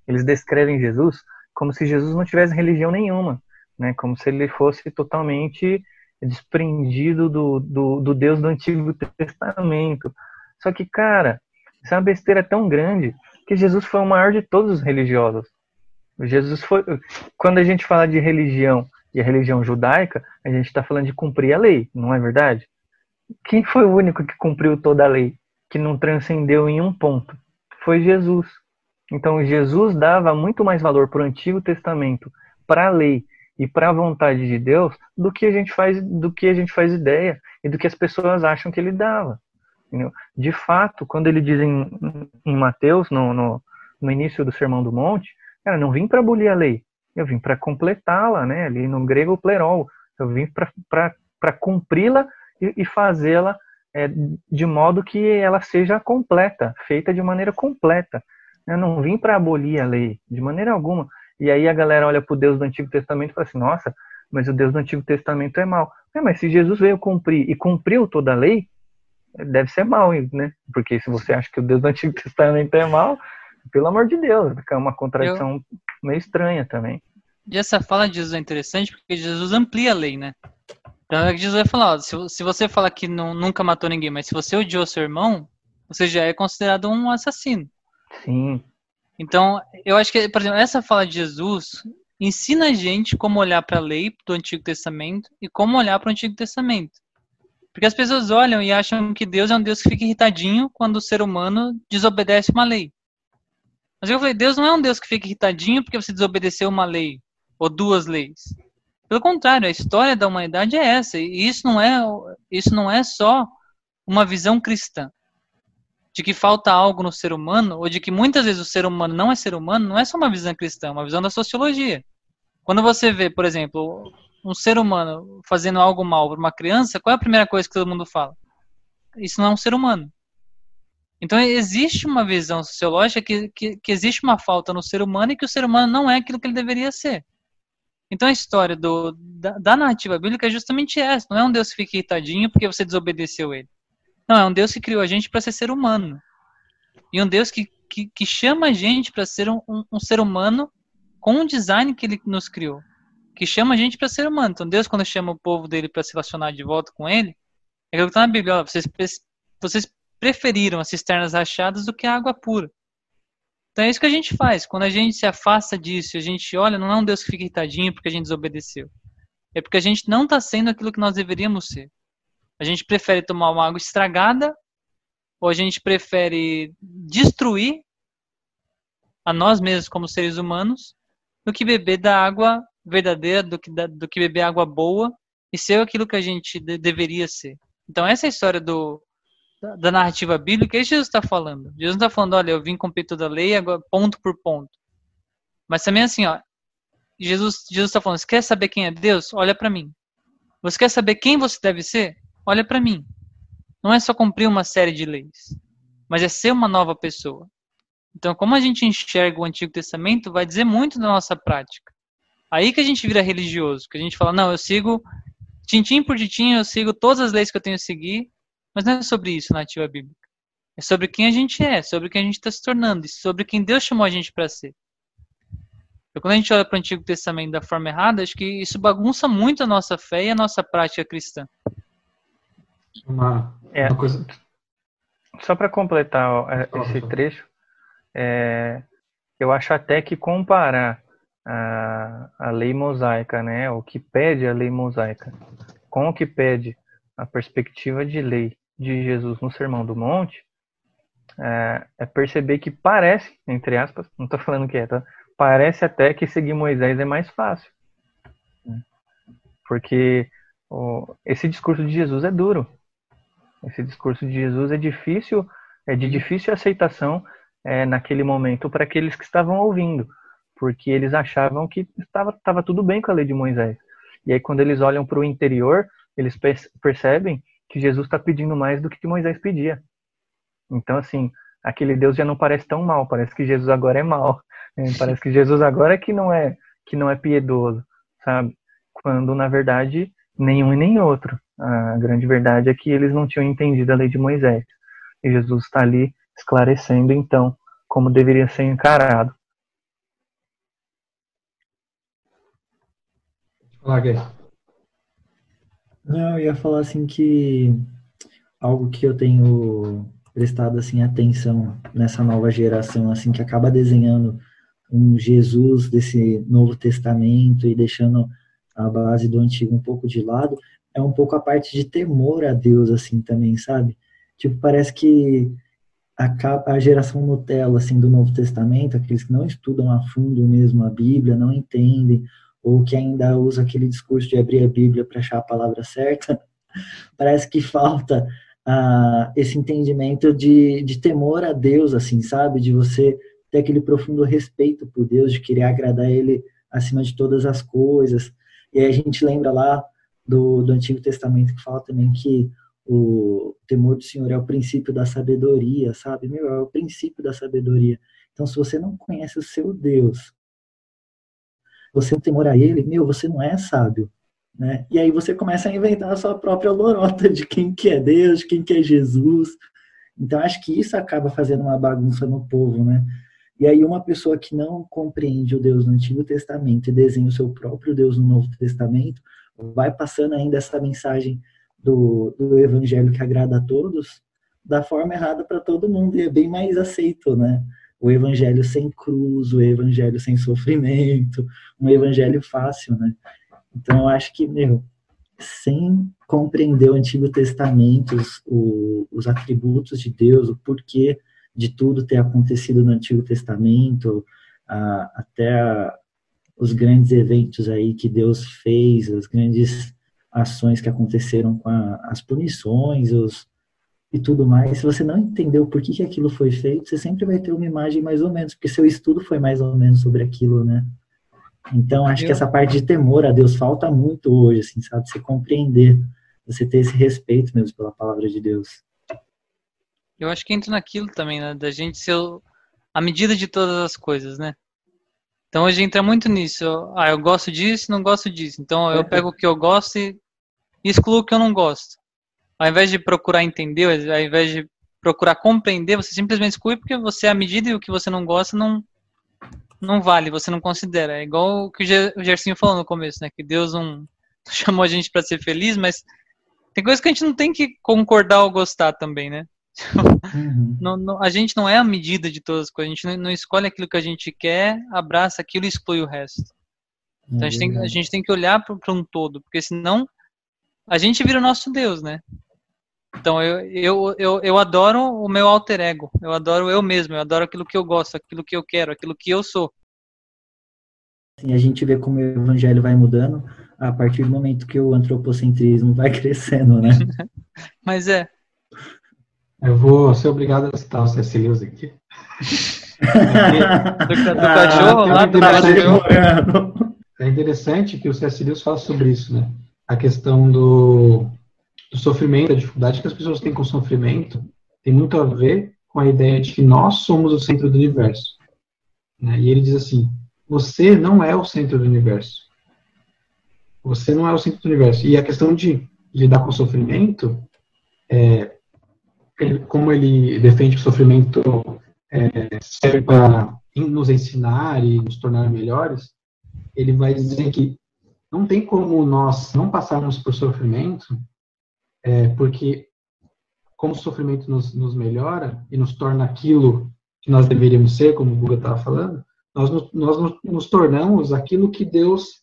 eles descrevem Jesus como se Jesus não tivesse religião nenhuma, né? Como se ele fosse totalmente desprendido do, do, do Deus do Antigo Testamento. Só que, cara, isso é uma besteira tão grande que Jesus foi o maior de todos os religiosos. Jesus foi. Quando a gente fala de religião e a religião judaica, a gente está falando de cumprir a lei, não é verdade? Quem foi o único que cumpriu toda a lei, que não transcendeu em um ponto? Foi Jesus. Então Jesus dava muito mais valor para o Antigo Testamento, para a lei e para a vontade de Deus do que a gente faz do que a gente faz ideia e do que as pessoas acham que ele dava. Entendeu? De fato, quando ele diz em, em Mateus, no, no, no, início do Sermão do Monte, cara, não vim para abolir a lei, eu vim para completá-la, né? Ali no grego plerol, eu vim para cumpri-la e, e fazê-la é, de modo que ela seja completa, feita de maneira completa. Eu não vim para abolir a lei, de maneira alguma. E aí a galera olha para o Deus do Antigo Testamento e fala assim: nossa, mas o Deus do Antigo Testamento é mau. É, mas se Jesus veio cumprir e cumpriu toda a lei, deve ser mal, né? Porque se você acha que o Deus do Antigo Testamento é mau, pelo amor de Deus, é uma contradição Eu... meio estranha também. E essa fala de Jesus é interessante porque Jesus amplia a lei, né? Então é que Jesus vai falar, ó, se, se você fala que não, nunca matou ninguém, mas se você odiou seu irmão, você já é considerado um assassino. Sim. Então, eu acho que, por exemplo, essa fala de Jesus ensina a gente como olhar para a lei do Antigo Testamento e como olhar para o Antigo Testamento. Porque as pessoas olham e acham que Deus é um Deus que fica irritadinho quando o ser humano desobedece uma lei. Mas eu falei, Deus não é um Deus que fica irritadinho porque você desobedeceu uma lei ou duas leis. Pelo contrário, a história da humanidade é essa. E isso não é, isso não é só uma visão cristã de que falta algo no ser humano, ou de que muitas vezes o ser humano não é ser humano, não é só uma visão cristã, é uma visão da sociologia. Quando você vê, por exemplo, um ser humano fazendo algo mal para uma criança, qual é a primeira coisa que todo mundo fala? Isso não é um ser humano. Então existe uma visão sociológica que, que, que, existe uma falta no ser humano e que o ser humano não é aquilo que ele deveria ser. Então a história do, da, da narrativa bíblica é justamente essa. Não é um Deus que fica irritadinho porque você desobedeceu ele. Não, é um Deus que criou a gente para ser ser humano. E um Deus que, que, que chama a gente para ser um, um, um, ser humano com o design que ele nos criou. Que chama a gente para ser humano. Então Deus, quando chama o povo dele para se relacionar de volta com ele, é aquilo que está na Bíblia. Ó, vocês, vocês preferiram as cisternas rachadas do que a água pura. Então é isso que a gente faz. Quando a gente se afasta disso, a gente olha, não é um Deus que fica irritadinho porque a gente desobedeceu. É porque a gente não está sendo aquilo que nós deveríamos ser. A gente prefere tomar uma água estragada ou a gente prefere destruir a nós mesmos como seres humanos do que beber da água verdadeira, do que, da, do que beber água boa e ser aquilo que a gente de, deveria ser. Então essa é a história do, da, narrativa bíblica, é isso que Jesus está falando. Jesus não está falando, olha, eu vim cumprir toda a lei, agora ponto por ponto. Mas também assim, ó, Jesus está falando, você quer saber quem é Deus? Olha para mim. Você quer saber quem você deve ser? Olha para mim. Não é só cumprir uma série de leis, mas é ser uma nova pessoa. Então, como a gente enxerga o Antigo Testamento, vai dizer muito da nossa prática. Aí que a gente vira religioso, que a gente fala, não, eu sigo tintim por tintim, eu sigo todas as leis que eu tenho que seguir, mas não é sobre isso na ativa bíblica. É sobre quem a gente é, sobre quem a gente está se tornando, e sobre quem Deus chamou a gente para ser. Então, quando a gente olha para o Antigo Testamento da forma errada, acho que isso bagunça muito a nossa fé e a nossa prática cristã. Uma, é, uma coisa. Só para completar é, esse trecho, é, eu acho até que comparar a, a lei mosaica, né, o que pede a lei mosaica, com o que pede a perspectiva de lei de Jesus no Sermão do Monte, é, é perceber que parece, entre aspas, não estou falando que é, tá? Parece até que seguir Moisés é mais fácil. Né? Porque esse discurso de Jesus é duro. Esse discurso de Jesus é difícil, é de difícil aceitação é, naquele momento para aqueles que estavam ouvindo porque eles achavam que estava, estava tudo bem com a lei de Moisés. E aí, quando eles olham para o interior, eles percebem que Jesus está pedindo mais do que Moisés pedia. Então, assim, aquele Deus já não parece tão mal, parece que Jesus agora é mal. Né? Parece que Jesus agora é que não é que não é piedoso, sabe? Quando, na verdade, nenhum e nem outro. A grande verdade é que eles não tinham entendido a lei de Moisés. E Jesus está ali esclarecendo, então, como deveria ser encarado. Não, eu ia falar assim que algo que eu tenho prestado assim atenção nessa nova geração assim que acaba desenhando um Jesus desse Novo Testamento e deixando a base do antigo um pouco de lado, é um pouco a parte de temor a Deus assim também, sabe? Tipo, parece que a, a geração Nutella assim do Novo Testamento, aqueles que não estudam a fundo mesmo a Bíblia, não entendem ou que ainda usa aquele discurso de abrir a Bíblia para achar a palavra certa, parece que falta uh, esse entendimento de, de temor a Deus, assim, sabe? De você ter aquele profundo respeito por Deus, de querer agradar Ele acima de todas as coisas. E aí a gente lembra lá do, do Antigo Testamento que fala também que o temor do Senhor é o princípio da sabedoria, sabe? Meu, é o princípio da sabedoria. Então, se você não conhece o seu Deus, você temor a ele, meu, você não é sábio. Né? E aí você começa a inventar a sua própria lorota de quem que é Deus, de quem que é Jesus. Então acho que isso acaba fazendo uma bagunça no povo, né? E aí uma pessoa que não compreende o Deus no Antigo Testamento e desenha o seu próprio Deus no Novo Testamento, vai passando ainda essa mensagem do, do evangelho que agrada a todos da forma errada para todo mundo e é bem mais aceito, né? O evangelho sem cruz, o evangelho sem sofrimento, um evangelho fácil, né? Então eu acho que, meu, sem compreender o Antigo Testamento, os, os atributos de Deus, o porquê de tudo ter acontecido no Antigo Testamento, a, até a, os grandes eventos aí que Deus fez, as grandes ações que aconteceram com a, as punições, os, e tudo mais, se você não entendeu por que, que aquilo foi feito, você sempre vai ter uma imagem mais ou menos, porque seu estudo foi mais ou menos sobre aquilo, né? Então, acho que essa parte de temor a Deus falta muito hoje, assim, sabe? Você compreender, você ter esse respeito mesmo pela palavra de Deus. Eu acho que entra naquilo também, né? Da gente ser a medida de todas as coisas, né? Então, hoje entra muito nisso. Ah, eu gosto disso, não gosto disso. Então, eu é. pego o que eu gosto e excluo o que eu não gosto ao invés de procurar entender, ao invés de procurar compreender, você simplesmente exclui porque você, à medida e o que você não gosta, não, não vale, você não considera. É igual o que o Gersinho falou no começo, né? Que Deus não chamou a gente para ser feliz, mas tem coisas que a gente não tem que concordar ou gostar também, né? Uhum. não, não, a gente não é a medida de todas as coisas, a gente não, não escolhe aquilo que a gente quer, abraça aquilo e exclui o resto. Então a, gente tem, a gente tem que olhar para um todo, porque senão a gente vira o nosso Deus, né? Então eu, eu, eu, eu adoro o meu alter ego, eu adoro eu mesmo, eu adoro aquilo que eu gosto, aquilo que eu quero, aquilo que eu sou. Assim, a gente vê como o evangelho vai mudando a partir do momento que o antropocentrismo vai crescendo, né? Mas é. Eu vou ser obrigado a citar o C.S. Lewis aqui. Do, do cachorro lá, do cachorro. É interessante que o C.S. Lewis fala sobre isso, né? A questão do, do sofrimento, a dificuldade que as pessoas têm com o sofrimento, tem muito a ver com a ideia de que nós somos o centro do universo. Né? E ele diz assim: você não é o centro do universo. Você não é o centro do universo. E a questão de lidar com o sofrimento, é, ele, como ele defende que o sofrimento é, serve para nos ensinar e nos tornar melhores, ele vai dizer que não tem como nós não passarmos por sofrimento, é, porque como o sofrimento nos, nos, melhora e nos torna aquilo que nós deveríamos ser, como o Buga estava falando, nós, nós nos, nos, tornamos aquilo que Deus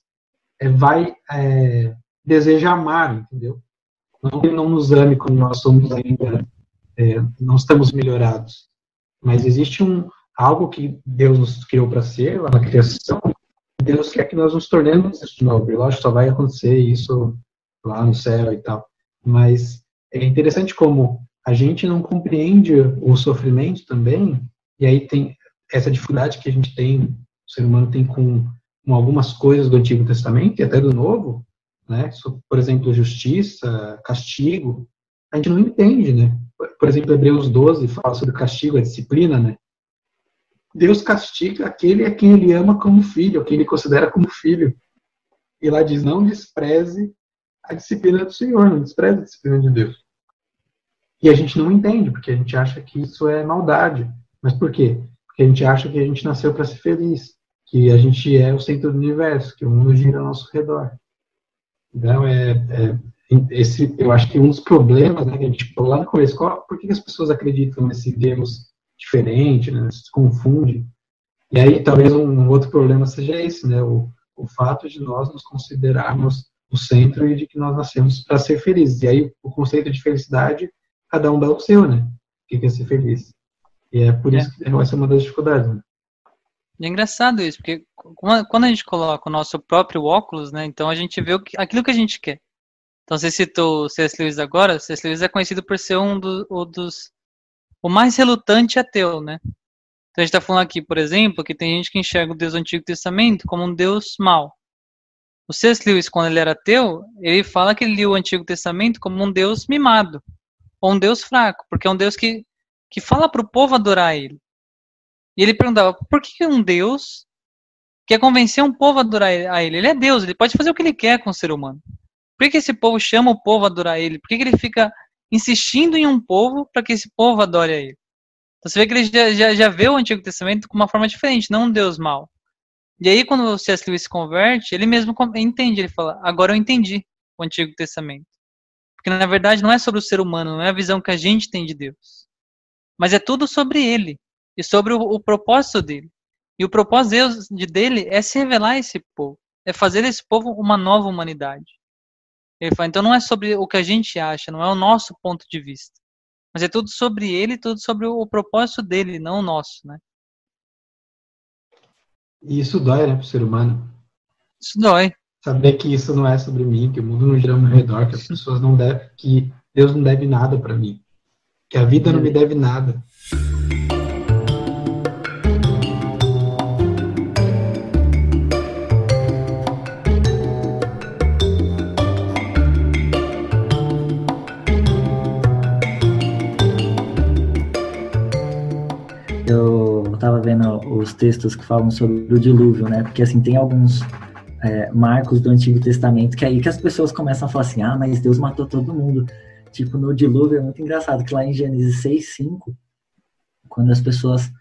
é, vai é, deseja amar, entendeu? Não que não nos ame quando nós somos ainda, é, não estamos melhorados, mas existe um algo que Deus nos criou para ser lá na criação. Deus quer que nós nos tornemos isso de novo. Lógico, só vai acontecer isso lá no céu e tal. Mas é interessante como a gente não compreende o sofrimento também, e aí tem essa dificuldade que a gente tem, o ser humano tem com, com algumas coisas do Antigo Testamento e até do Novo, né? Por exemplo, justiça, castigo, a gente não entende, né? Por exemplo, Hebreus 12 fala sobre castigo, a disciplina, né? Deus castiga aquele a quem ele ama como filho, a quem ele considera como filho. E lá diz: não despreze a disciplina do Senhor, não despreze a disciplina de Deus. E a gente não entende, porque a gente acha que isso é maldade. Mas por quê? Porque a gente acha que a gente nasceu para ser feliz, que a gente é o centro do universo, que o mundo gira ao nosso redor. Então, é, é esse, eu acho que um dos problemas, né, que a gente falou lá no começo, qual, por que as pessoas acreditam nesse Deus diferente, né, se confunde? E aí, talvez um outro problema seja esse, né, o, o fato de nós nos considerarmos o centro e de que nós nascemos para ser felizes. E aí, o conceito de felicidade, cada um dá o seu, né? O que é ser feliz? E é por isso é. que vai ser uma das dificuldades, né? é engraçado isso, porque quando a gente coloca o nosso próprio óculos, né, então a gente vê aquilo que a gente quer. Então você citou o C.S. Lewis agora, C.S. Lewis é conhecido por ser um do, o dos o mais relutante ateu, né? Então a gente está falando aqui, por exemplo, que tem gente que enxerga o Deus do Antigo Testamento como um Deus mau. O C.S. Lewis, quando ele era ateu, ele fala que ele lia o Antigo Testamento como um Deus mimado, ou um Deus fraco, porque é um Deus que, que fala para o povo adorar ele. E ele perguntava, por que um Deus quer convencer um povo a adorar a ele? Ele é Deus, ele pode fazer o que ele quer com o ser humano. Por que, esse povo chama o povo a adorar ele? Por que, que ele fica insistindo em um povo para que esse povo adore a ele? Então você vê que ele já, já, já vê o Antigo Testamento com uma forma diferente, não um Deus mau. E aí, quando o C.S. Lewis se converte, ele mesmo entende, ele fala, agora eu entendi o Antigo Testamento. Porque, na verdade, não é sobre o ser humano, não é a visão que a gente tem de Deus. Mas é tudo sobre ele e sobre o, o propósito dele. E o propósito de dele é se revelar a esse povo, é fazer desse povo uma nova humanidade. Ele fala, então não é sobre o que a gente acha, não é o nosso ponto de vista. Mas é tudo sobre ele, tudo sobre o propósito dele, não o nosso, né? E isso dói, né, pro ser humano. Isso dói. Saber que isso não é sobre mim, que o mundo não gira ao meu redor, que as pessoas não devem, que Deus não deve nada para mim, que a vida não me deve nada. Vendo os textos que falam sobre o dilúvio, né? Porque assim tem alguns é, marcos do Antigo Testamento que é aí que as pessoas começam a falar assim, ah, mas Deus matou todo mundo. Tipo, no dilúvio é muito engraçado que lá em Gênesis 6, 5, quando as pessoas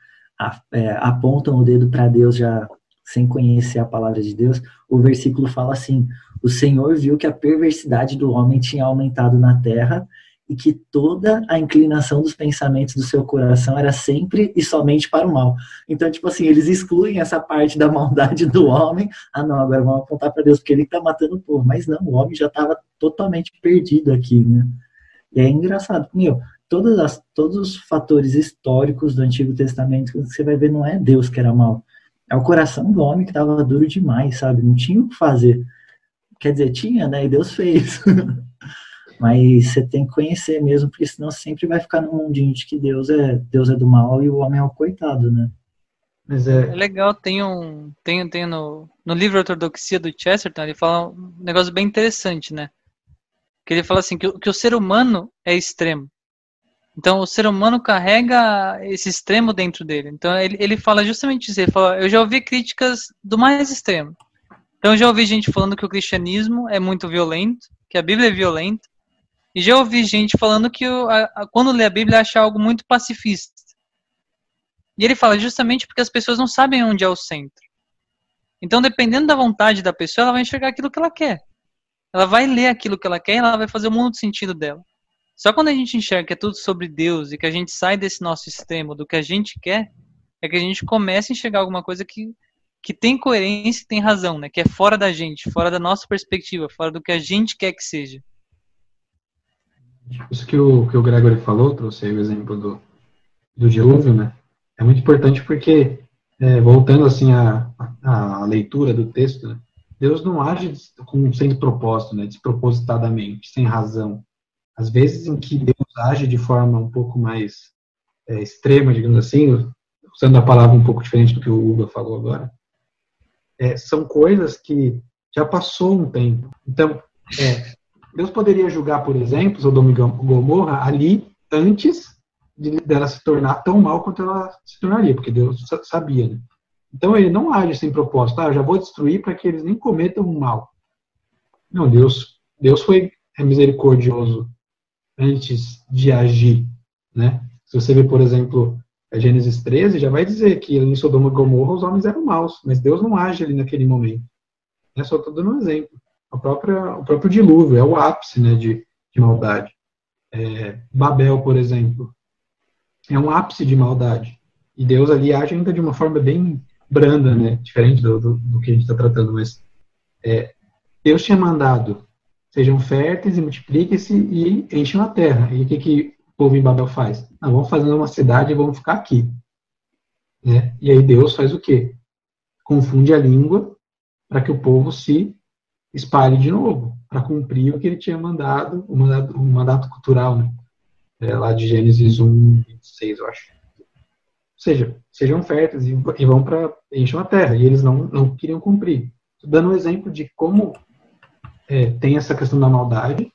é, apontam o dedo para Deus já sem conhecer a palavra de Deus, o versículo fala assim: O Senhor viu que a perversidade do homem tinha aumentado na terra e que toda a inclinação dos pensamentos do seu coração era sempre e somente para o mal. Então, tipo assim, eles excluem essa parte da maldade do homem. Ah, não, agora vamos apontar para Deus, porque ele está matando o povo. Mas não, o homem já estava totalmente perdido aqui, né? E é engraçado, meu, todas as, todos os fatores históricos do Antigo Testamento que você vai ver não é Deus que era mal. É o coração do homem que estava duro demais, sabe? Não tinha o que fazer. Quer dizer, tinha, né? E Deus fez. Mas você tem que conhecer mesmo, porque senão você sempre vai ficar no mundinho de que Deus é Deus é do mal e o homem é o coitado, né? Mas é... é legal, tem um. Tem, tem no, no livro Ortodoxia do Chesterton, ele fala um negócio bem interessante, né? Que ele fala assim, que, que o ser humano é extremo. Então o ser humano carrega esse extremo dentro dele. Então ele, ele fala justamente isso. Ele fala, eu já ouvi críticas do mais extremo. Então eu já ouvi gente falando que o cristianismo é muito violento, que a Bíblia é violenta. E já ouvi gente falando que a, a, quando lê a Bíblia acha algo muito pacifista. E ele fala justamente porque as pessoas não sabem onde é o centro. Então, dependendo da vontade da pessoa, ela vai enxergar aquilo que ela quer. Ela vai ler aquilo que ela quer e ela vai fazer o mundo do sentido dela. Só quando a gente enxerga que é tudo sobre Deus e que a gente sai desse nosso extremo do que a gente quer, é que a gente começa a enxergar alguma coisa que, que tem coerência e tem razão, né? Que é fora da gente, fora da nossa perspectiva, fora do que a gente quer que seja. Isso que o, que o Gregory falou, trouxe aí o exemplo do, do dilúvio, né? É muito importante porque, é, voltando assim à, à leitura do texto, né? Deus não age com, sem propósito, né? despropositadamente, sem razão. Às vezes em que Deus age de forma um pouco mais é, extrema, digamos assim, usando a palavra um pouco diferente do que o Hugo falou agora, é, são coisas que já passou um tempo. Então, é, Deus poderia julgar, por exemplo, Sodoma e Gomorra ali antes de dela se tornar tão mal quanto ela se tornaria, porque Deus sabia. Né? Então ele não age sem propósito. Ah, eu já vou destruir para que eles nem cometam o mal. Não, Deus, Deus foi é misericordioso antes de agir, né? Se você vê, por exemplo, a Gênesis 13, já vai dizer que em Sodoma e Gomorra os homens eram maus, mas Deus não age ali naquele momento. É só estou dando um exemplo. A própria, o próprio dilúvio é o ápice né, de, de maldade. É, Babel, por exemplo, é um ápice de maldade. E Deus ali age ainda de uma forma bem branda, né? Diferente do, do, do que a gente está tratando, mas é, Deus tinha mandado sejam férteis e multipliquem-se e enchem a terra. E o que, que o povo em Babel faz? Não, vamos fazer uma cidade e vamos ficar aqui. Né? E aí Deus faz o quê? Confunde a língua para que o povo se espalhe de novo, para cumprir o que ele tinha mandado, o mandato, o mandato cultural, né? é, lá de Gênesis 1, 26, eu acho. Ou seja, sejam férteis e, vão para encham a terra. E eles não, não queriam cumprir. Dando um exemplo de como é, tem essa questão da maldade.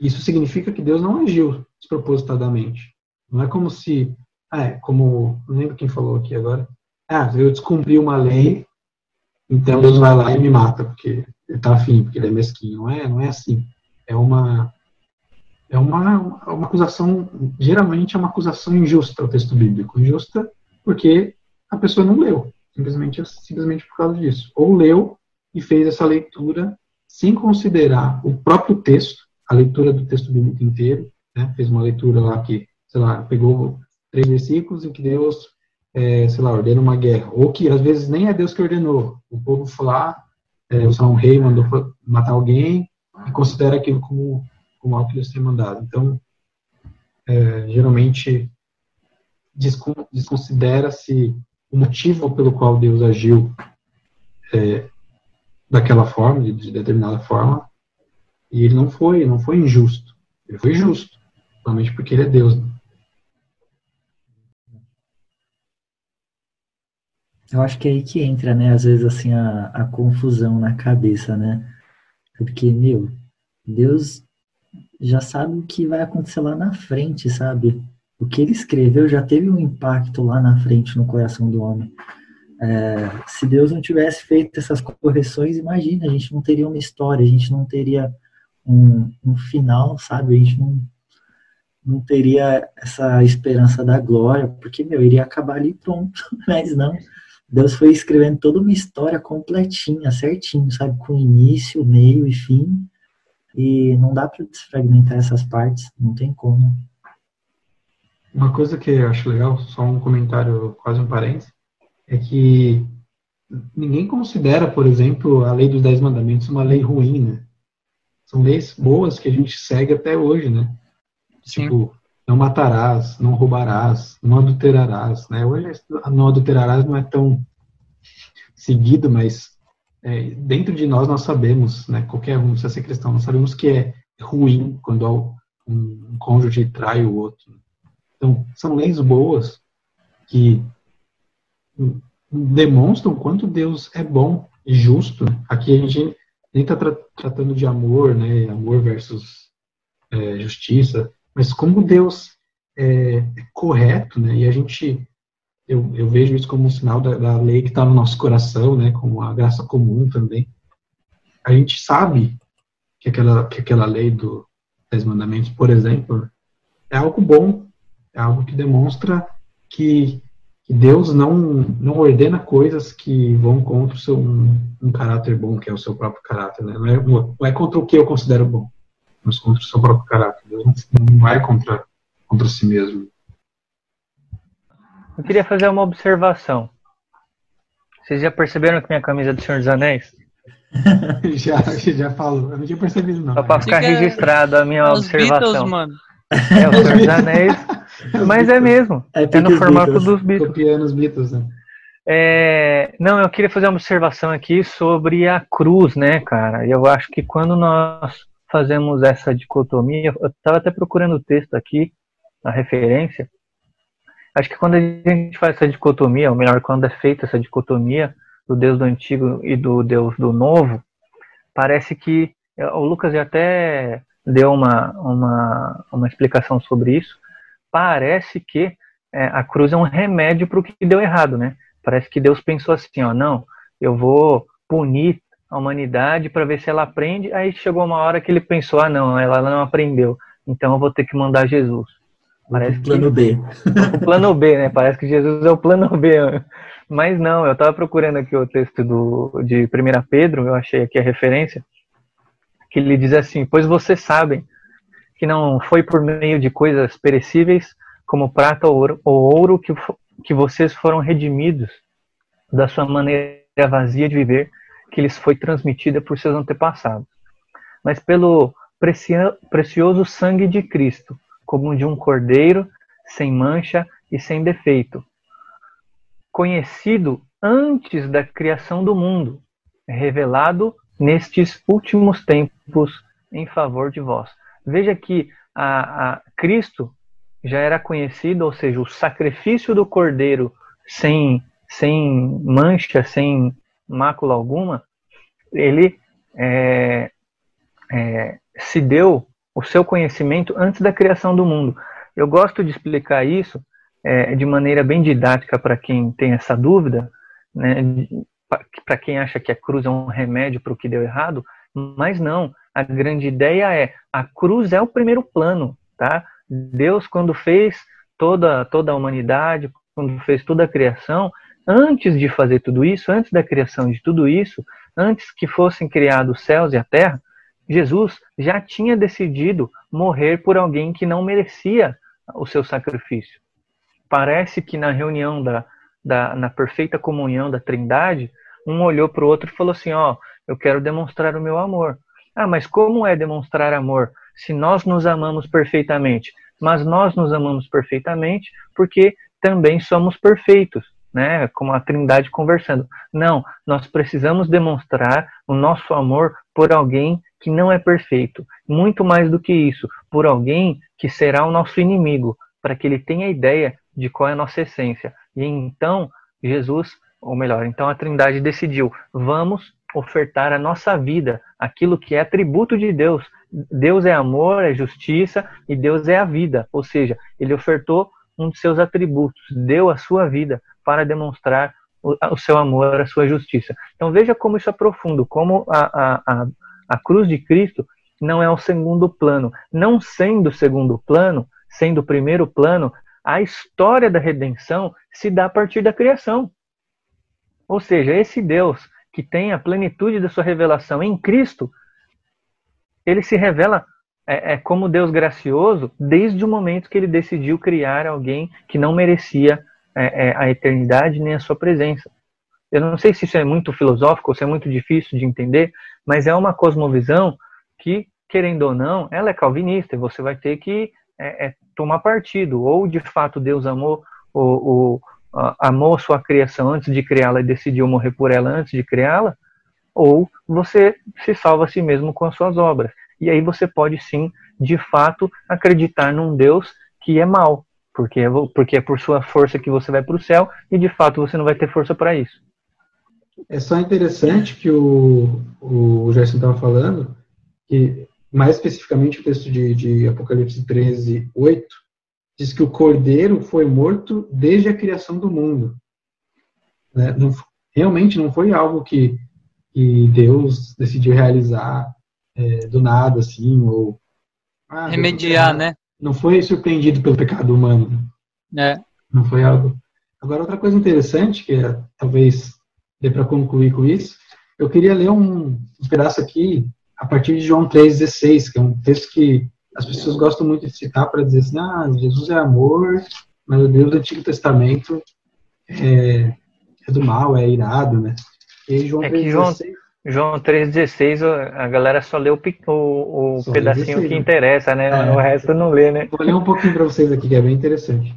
Isso significa que Deus não agiu despropositadamente. Não é como se, ah, é, como, não lembro quem falou aqui agora, ah, eu descumpri uma lei, então Deus vai lá e me mata, porque ele está afim, porque ele é mesquinho. Não é, não é assim. É uma é uma, uma acusação, geralmente é uma acusação injusta o texto bíblico. Injusta porque a pessoa não leu, simplesmente, simplesmente por causa disso. Ou leu e fez essa leitura sem considerar o próprio texto, a leitura do texto bíblico inteiro, né? fez uma leitura lá que, sei lá, pegou três versículos em que Deus, é, sei lá, ordena uma guerra, ou que às vezes nem é Deus que ordenou, o povo foi lá, é, um rei mandou matar alguém e considera aquilo como como algo que Deus tem mandado. Então, é, geralmente, desconsidera-se o motivo pelo qual Deus agiu é, daquela forma, de, de, determinada forma, e ele não foi, não foi injusto. Ele foi justo, somente porque ele é Deus. Né? Eu acho que é aí que entra, né, às vezes, assim, a, a confusão na cabeça, né? Porque, meu, Deus já sabe o que vai acontecer lá na frente, sabe? O que ele escreveu já teve um impacto lá na frente no coração do homem. É, se Deus não tivesse feito essas correções, imagina, a gente não teria uma história, a gente não teria um, um final, sabe? A gente não, não teria essa esperança da glória, porque, meu, iria acabar ali pronto, mas não. Deus foi escrevendo toda uma história completinha, certinho, sabe? Com início, meio e fim e não dá para desfragmentar essas partes, não tem como. Uma coisa que eu acho legal, só um comentário, quase um parênteses, é que ninguém considera, por exemplo, a lei dos Dez Mandamentos uma lei ruim, né? São leis boas que a gente segue até hoje, né? Sim. Tipo, não matarás, não roubarás, não adulterarás, né? Hoje não adulterarás não é tão seguido, mas é, dentro de nós nós sabemos, né, qualquer um precisa ser cristão, nós sabemos que é ruim quando um, cônjuge trai o outro. Então, são leis boas que demonstram quanto Deus é bom e justo. Aqui a gente nem está tra tratando de amor, né? Amor versus é, justiça, mas como Deus é, é, correto, né? E a gente, eu, eu vejo isso como um sinal da, da lei que está no nosso coração, né? Como a graça comum também. A gente sabe que aquela, que aquela lei do Dez Mandamentos, por exemplo, é algo bom, é algo que demonstra que, que Deus não, não ordena coisas que vão contra o seu um, um, caráter bom, que é o seu próprio caráter. Né? Não, é, não é contra o que eu considero bom, mas contra o seu próprio caráter. Deus não vai contra, contra si mesmo. Eu queria fazer uma observação. Vocês já perceberam que minha camisa é do Senhor dos Anéis? já, já falou. Eu não tinha percebido, não. Só pra ficar Fica... registrado a minha observação. Beatles, mano. É o Senhor dos Anéis. mas é mesmo. É, é no formato Beatles. dos Beatles. Copiando os Beatles, né? É, não, eu queria fazer uma observação aqui sobre a cruz, né, cara? Eu acho que quando nós fazemos essa dicotomia, eu estava até procurando o texto aqui, a referência. Acho que quando a gente faz essa dicotomia, ou melhor, quando é feita essa dicotomia, do Deus do Antigo e do Deus do Novo, parece que é, o Lucas até deu uma, uma, uma explicação sobre isso. Parece que é, a cruz é um remédio para o que deu errado, né? Parece que Deus pensou assim, ó, não, eu vou punir a humanidade para ver se ela aprende. Aí chegou uma hora que ele pensou, ah, não, ela não aprendeu, então eu vou ter que mandar Jesus. Parece o plano que... B. O plano B, né? Parece que Jesus é o plano B. Mas não, eu estava procurando aqui o texto do, de 1 Pedro, eu achei aqui a referência, que ele diz assim: Pois vocês sabem que não foi por meio de coisas perecíveis, como prata ou ouro, ou ouro que, que vocês foram redimidos da sua maneira vazia de viver, que lhes foi transmitida por seus antepassados, mas pelo precioso sangue de Cristo, como de um cordeiro, sem mancha e sem defeito, conhecido antes da criação do mundo, revelado nestes últimos tempos em favor de vós. Veja que a, a Cristo já era conhecido, ou seja, o sacrifício do cordeiro sem, sem mancha, sem mácula alguma, ele é, é, se deu o seu conhecimento antes da criação do mundo. Eu gosto de explicar isso é, de maneira bem didática para quem tem essa dúvida, né, para quem acha que a cruz é um remédio para o que deu errado, mas não. A grande ideia é a cruz é o primeiro plano, tá? Deus quando fez toda toda a humanidade, quando fez toda a criação, antes de fazer tudo isso, antes da criação de tudo isso, antes que fossem criados os céus e a terra, Jesus já tinha decidido morrer por alguém que não merecia o seu sacrifício parece que na reunião da, da na perfeita comunhão da Trindade, um olhou para o outro e falou assim: Ó, eu quero demonstrar o meu amor. Ah, mas como é demonstrar amor se nós nos amamos perfeitamente? Mas nós nos amamos perfeitamente porque também somos perfeitos, né? Como a Trindade conversando. Não, nós precisamos demonstrar o nosso amor por alguém que não é perfeito. Muito mais do que isso, por alguém que será o nosso inimigo, para que ele tenha ideia de qual é a nossa essência. E então, Jesus, ou melhor, então a Trindade decidiu: vamos ofertar a nossa vida, aquilo que é atributo de Deus. Deus é amor, é justiça e Deus é a vida. Ou seja, ele ofertou um de seus atributos, deu a sua vida para demonstrar o, o seu amor, a sua justiça. Então veja como isso é profundo, como a, a, a, a cruz de Cristo não é o segundo plano. Não sendo o segundo plano, sendo o primeiro plano, a história da redenção se dá a partir da criação. Ou seja, esse Deus que tem a plenitude da sua revelação em Cristo, ele se revela é, é, como Deus gracioso desde o momento que ele decidiu criar alguém que não merecia é, é, a eternidade nem a sua presença. Eu não sei se isso é muito filosófico ou se é muito difícil de entender, mas é uma cosmovisão que, querendo ou não, ela é calvinista e você vai ter que é, é tomar partido. Ou de fato Deus amou o, o amou sua criação antes de criá-la e decidiu morrer por ela antes de criá-la, ou você se salva a si mesmo com as suas obras. E aí você pode sim, de fato, acreditar num Deus que é mal, porque, porque é por sua força que você vai para o céu e de fato você não vai ter força para isso. É só interessante que o, o Gerson estava falando, que mais especificamente o texto de, de Apocalipse 13, 8, diz que o cordeiro foi morto desde a criação do mundo. Né? Não, realmente não foi algo que, que Deus decidiu realizar é, do nada, assim, ou... Ah, Remediar, né? Não foi surpreendido pelo pecado humano. É. Não foi algo... Agora, outra coisa interessante, que é, talvez dê para concluir com isso, eu queria ler um, um pedaço aqui a partir de João 3,16, que é um texto que as pessoas gostam muito de citar para dizer assim, ah, Jesus é amor, mas o Deus do Antigo Testamento é, é do mal, é irado, né? E João é 3, João, João 3,16, a galera só lê o, o, o pedacinho 16, que né? interessa, né? É, o resto não lê, né? Vou ler um pouquinho para vocês aqui, que é bem interessante.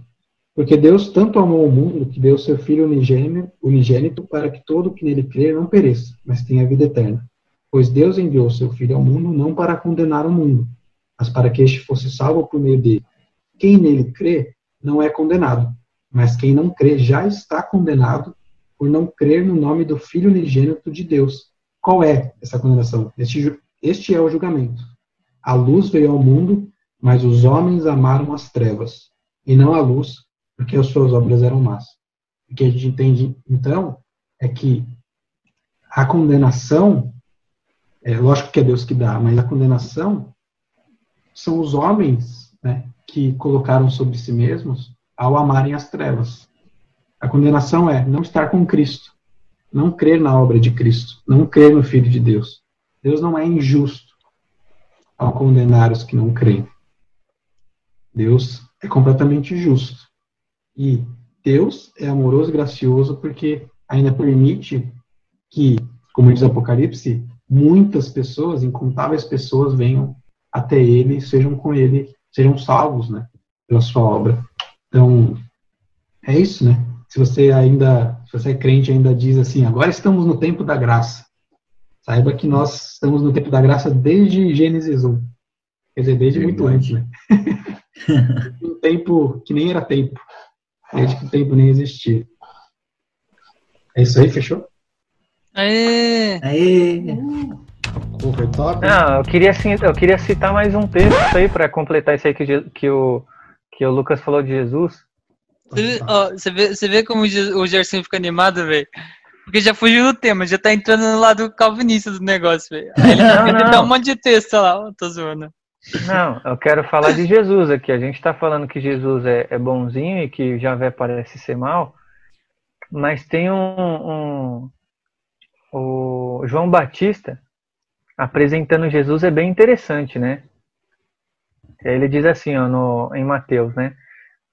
Porque Deus tanto amou o mundo que deu seu Filho unigênito, unigênito para que todo que nele crer não pereça, mas tenha vida eterna. Pois Deus enviou seu Filho ao mundo não para condenar o mundo, mas para que este fosse salvo por meio dele. Quem nele crê não é condenado, mas quem não crê já está condenado por não crer no nome do Filho unigênito de Deus. Qual é essa condenação? Este, este é o julgamento. A luz veio ao mundo, mas os homens amaram as trevas, e não a luz, porque as suas obras eram más. O que a gente entende, então, é que a condenação, é lógico que é Deus que dá, mas a condenação são os homens né, que colocaram sobre si mesmos ao amarem as trevas. A condenação é não estar com Cristo, não crer na obra de Cristo, não crer no Filho de Deus. Deus não é injusto ao condenar os que não creem. Deus é completamente justo. E Deus é amoroso e gracioso porque ainda permite que, como diz o Apocalipse, muitas pessoas, incontáveis pessoas, venham até Ele sejam com Ele, sejam salvos, né, pela sua obra. Então, é isso, né? Se você ainda, se você é crente, ainda diz assim, agora estamos no tempo da graça. Saiba que nós estamos no tempo da graça desde Gênesis 1. Quer dizer, desde muito antes, né? um tempo que nem era tempo desde que o tempo nem existia. É isso aí, fechou? Aê! Aê! Foi top. Não, eu queria, eu queria citar mais um texto aí para completar isso aí que, que, o, que o Lucas falou de Jesus. Você, vê, vê como o Gerson fica animado, velho? Porque já fugiu do tema, já tá entrando no lado calvinista do negócio, velho. Aí ele, não, dá um monte de texto lá, tô zoando. Não, eu quero falar de Jesus aqui. A gente está falando que Jesus é, é, bonzinho e que Javé parece ser mal, mas tem um, um, o João Batista apresentando Jesus é bem interessante, né? Ele diz assim, ó, no, em Mateus, né?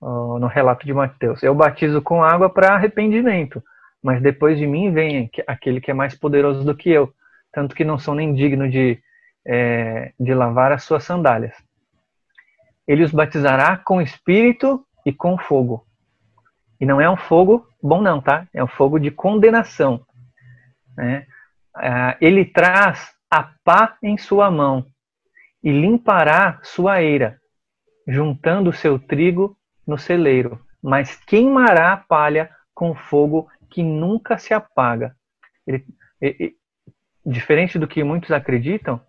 No relato de Mateus: Eu batizo com água para arrependimento, mas depois de mim vem aquele que é mais poderoso do que eu, tanto que não sou nem digno de é, de lavar as suas sandálias. Ele os batizará com espírito e com fogo. E não é um fogo bom, não, tá? É um fogo de condenação. Né? Ah, ele traz a pá em sua mão e limpará sua eira, juntando o seu trigo no celeiro, mas queimará a palha com fogo que nunca se apaga. Ele, diferente do que muitos acreditam,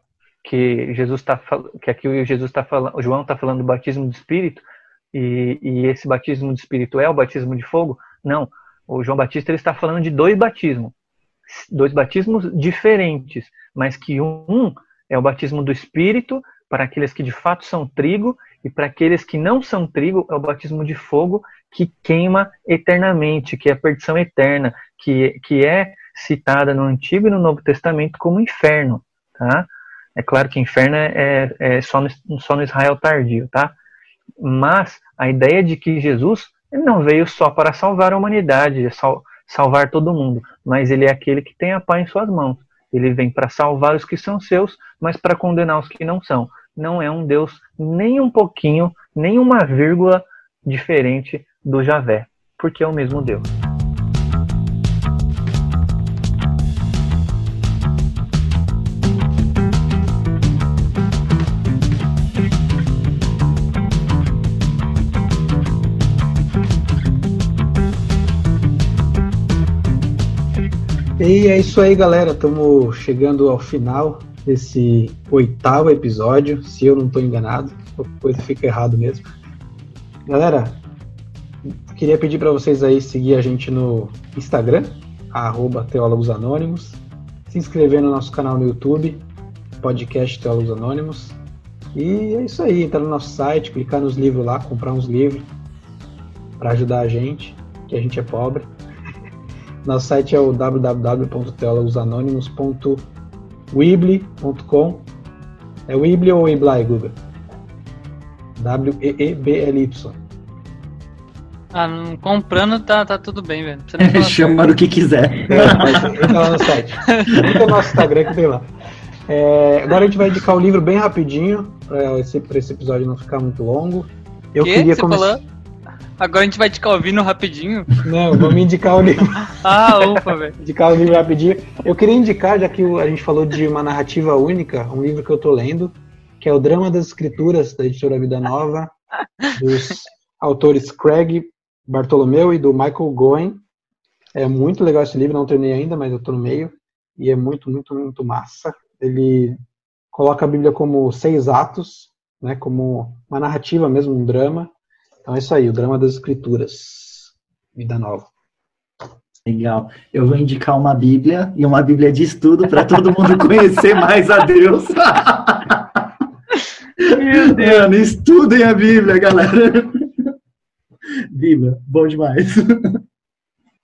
que Jesus está que aqui Jesus está falando, João está falando do batismo do Espírito e, e, esse batismo do Espírito é o batismo de fogo? Não, o João Batista ele está falando de dois batismos, dois batismos diferentes, mas que um é o batismo do Espírito para aqueles que de fato são trigo e para aqueles que não são trigo é o batismo de fogo que queima eternamente, que é a perdição eterna, que, que é citada no Antigo e no Novo Testamento como inferno, tá? É claro que inferno é, é, é só, no, só no Israel tardio, tá? Mas a ideia de que Jesus não veio só para salvar a humanidade, sal, salvar todo mundo, mas ele é aquele que tem a paz em suas mãos. Ele vem para salvar os que são seus, mas para condenar os que não são não é um Deus nem um pouquinho, nem uma vírgula diferente do Javé, porque é o mesmo Deus. E é isso aí, galera. Estamos chegando ao final desse oitavo episódio, se eu não estou enganado. Qualquer coisa fica errado mesmo. Galera, queria pedir para vocês aí seguir a gente no Instagram, arroba Teólogos Anônimos, se inscrever no nosso canal no YouTube, podcast Teólogos Anônimos. E é isso aí, entrar no nosso site, clicar nos livros lá, comprar uns livros para ajudar a gente, que a gente é pobre. Nosso site é o www.teologosanônimos.weebly.com. É Weebly ou Weebly, Google? W-E-E-B-L-Y. Ah, comprando tá, tá tudo bem, velho. Chama do que quiser. Entra lá no site. Entra no nosso Instagram que tem lá. É, agora a gente vai indicar o livro bem rapidinho, para esse, esse episódio não ficar muito longo. Eu que? queria começar. Agora a gente vai indicar o vinho rapidinho? Não, vamos indicar o livro. ah, ufa, velho. indicar o livro rapidinho. Eu queria indicar, já que a gente falou de uma narrativa única, um livro que eu tô lendo, que é o Drama das Escrituras, da editora Vida Nova, dos autores Craig Bartolomeu e do Michael Goen. É muito legal esse livro, não terminei ainda, mas eu tô no meio. E é muito, muito, muito massa. Ele coloca a Bíblia como seis atos, né, como uma narrativa mesmo, um drama. Então é isso aí, o drama das escrituras. Vida nova. Legal. Eu vou indicar uma Bíblia e uma Bíblia de estudo para todo mundo conhecer mais a Deus. Meu Deus. Mano, estudem a Bíblia, galera. Bíblia, bom demais.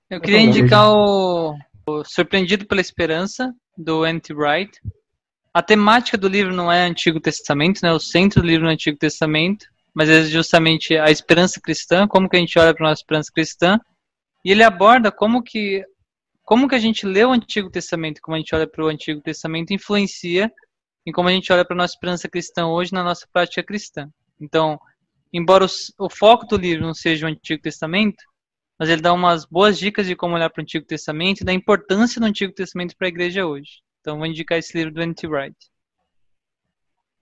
Eu queria indicar o, o Surpreendido pela Esperança, do Anti Wright. A temática do livro não é Antigo Testamento, né? O centro do livro é Antigo Testamento, mas é justamente a esperança cristã, como que a gente olha para a nossa esperança cristã. E ele aborda como que como que a gente lê o Antigo Testamento, como a gente olha para o Antigo Testamento, influencia em como a gente olha para a nossa esperança cristã hoje na nossa prática cristã. Então, embora o, o foco do livro não seja o Antigo Testamento, mas ele dá umas boas dicas de como olhar para o Antigo Testamento e da importância do Antigo Testamento para a igreja hoje. Então, vou indicar esse livro do N.T. Wright.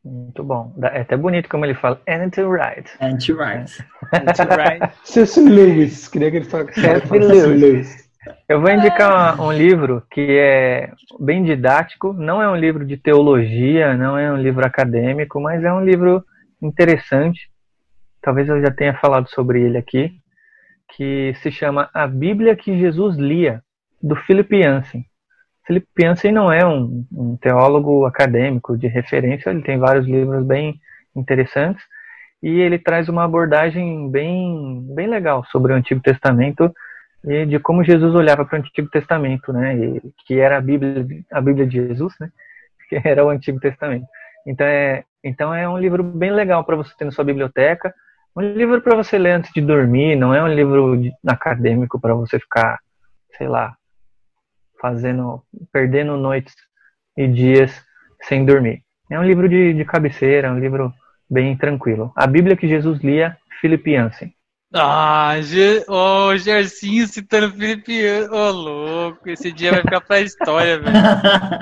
Muito bom. É até bonito como ele fala. N.T. Wright. N.T. Wright. N.T. Wright. C.S. Lewis. Queria que ele falasse C.S. Lewis. Eu vou indicar um livro que é bem didático. Não é um livro de teologia, não é um livro acadêmico, mas é um livro interessante. Talvez eu já tenha falado sobre ele aqui. Que se chama A Bíblia que Jesus Lia, do Philip Yancey. Philip Yancey não é um, um, teólogo acadêmico de referência, ele tem vários livros bem interessantes e ele traz uma abordagem bem, bem legal sobre o Antigo Testamento e de como Jesus olhava para o Antigo Testamento, né, e, que era a Bíblia, a Bíblia de Jesus, né, que era o Antigo Testamento. Então é, então é um livro bem legal para você ter na sua biblioteca, um livro para você ler antes de dormir, não é um livro acadêmico para você ficar, sei lá, fazendo, perdendo noites e dias sem dormir. É um livro de, de cabeceira, um livro bem tranquilo. A Bíblia que Jesus lia, Philip Yancey. Ah, Ge oh, Gercinho citando Felipe Ô, oh, louco, esse dia vai ficar pra história, velho.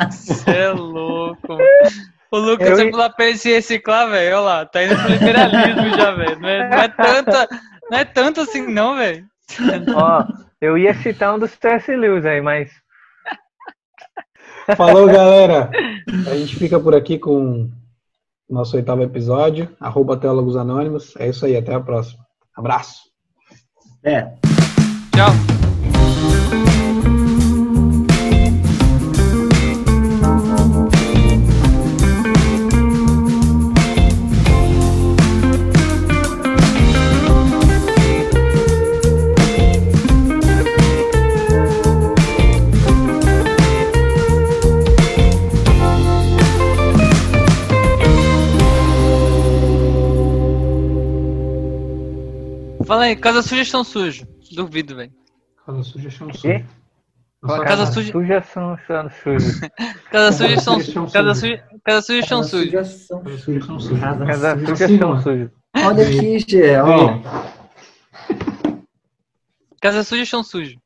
Você é louco. O Lucas eu... vai lá pra ele se reciclar, velho. Olha lá, tá indo pro liberalismo já, velho. Não, é, não, é tanto, não é tanto assim, não, velho. Ó, eu ia citar um dos C.S. Lewis aí, mas Falou, galera. A gente fica por aqui com o nosso oitavo episódio. Arroba Teólogos Anônimos. É isso aí, até a próxima. Abraço. É. Tchau. Fala aí, casa suja chão sujo. Duvido, velho. Casa suja chão sujo. Casa, casa suja. Suja são chão sujo. Casa suja chão sujo. Casa suja, casa suja chão sujo. Casa suja chão sujo. Olha aqui, Gê, ó. Casa suja chão sujo.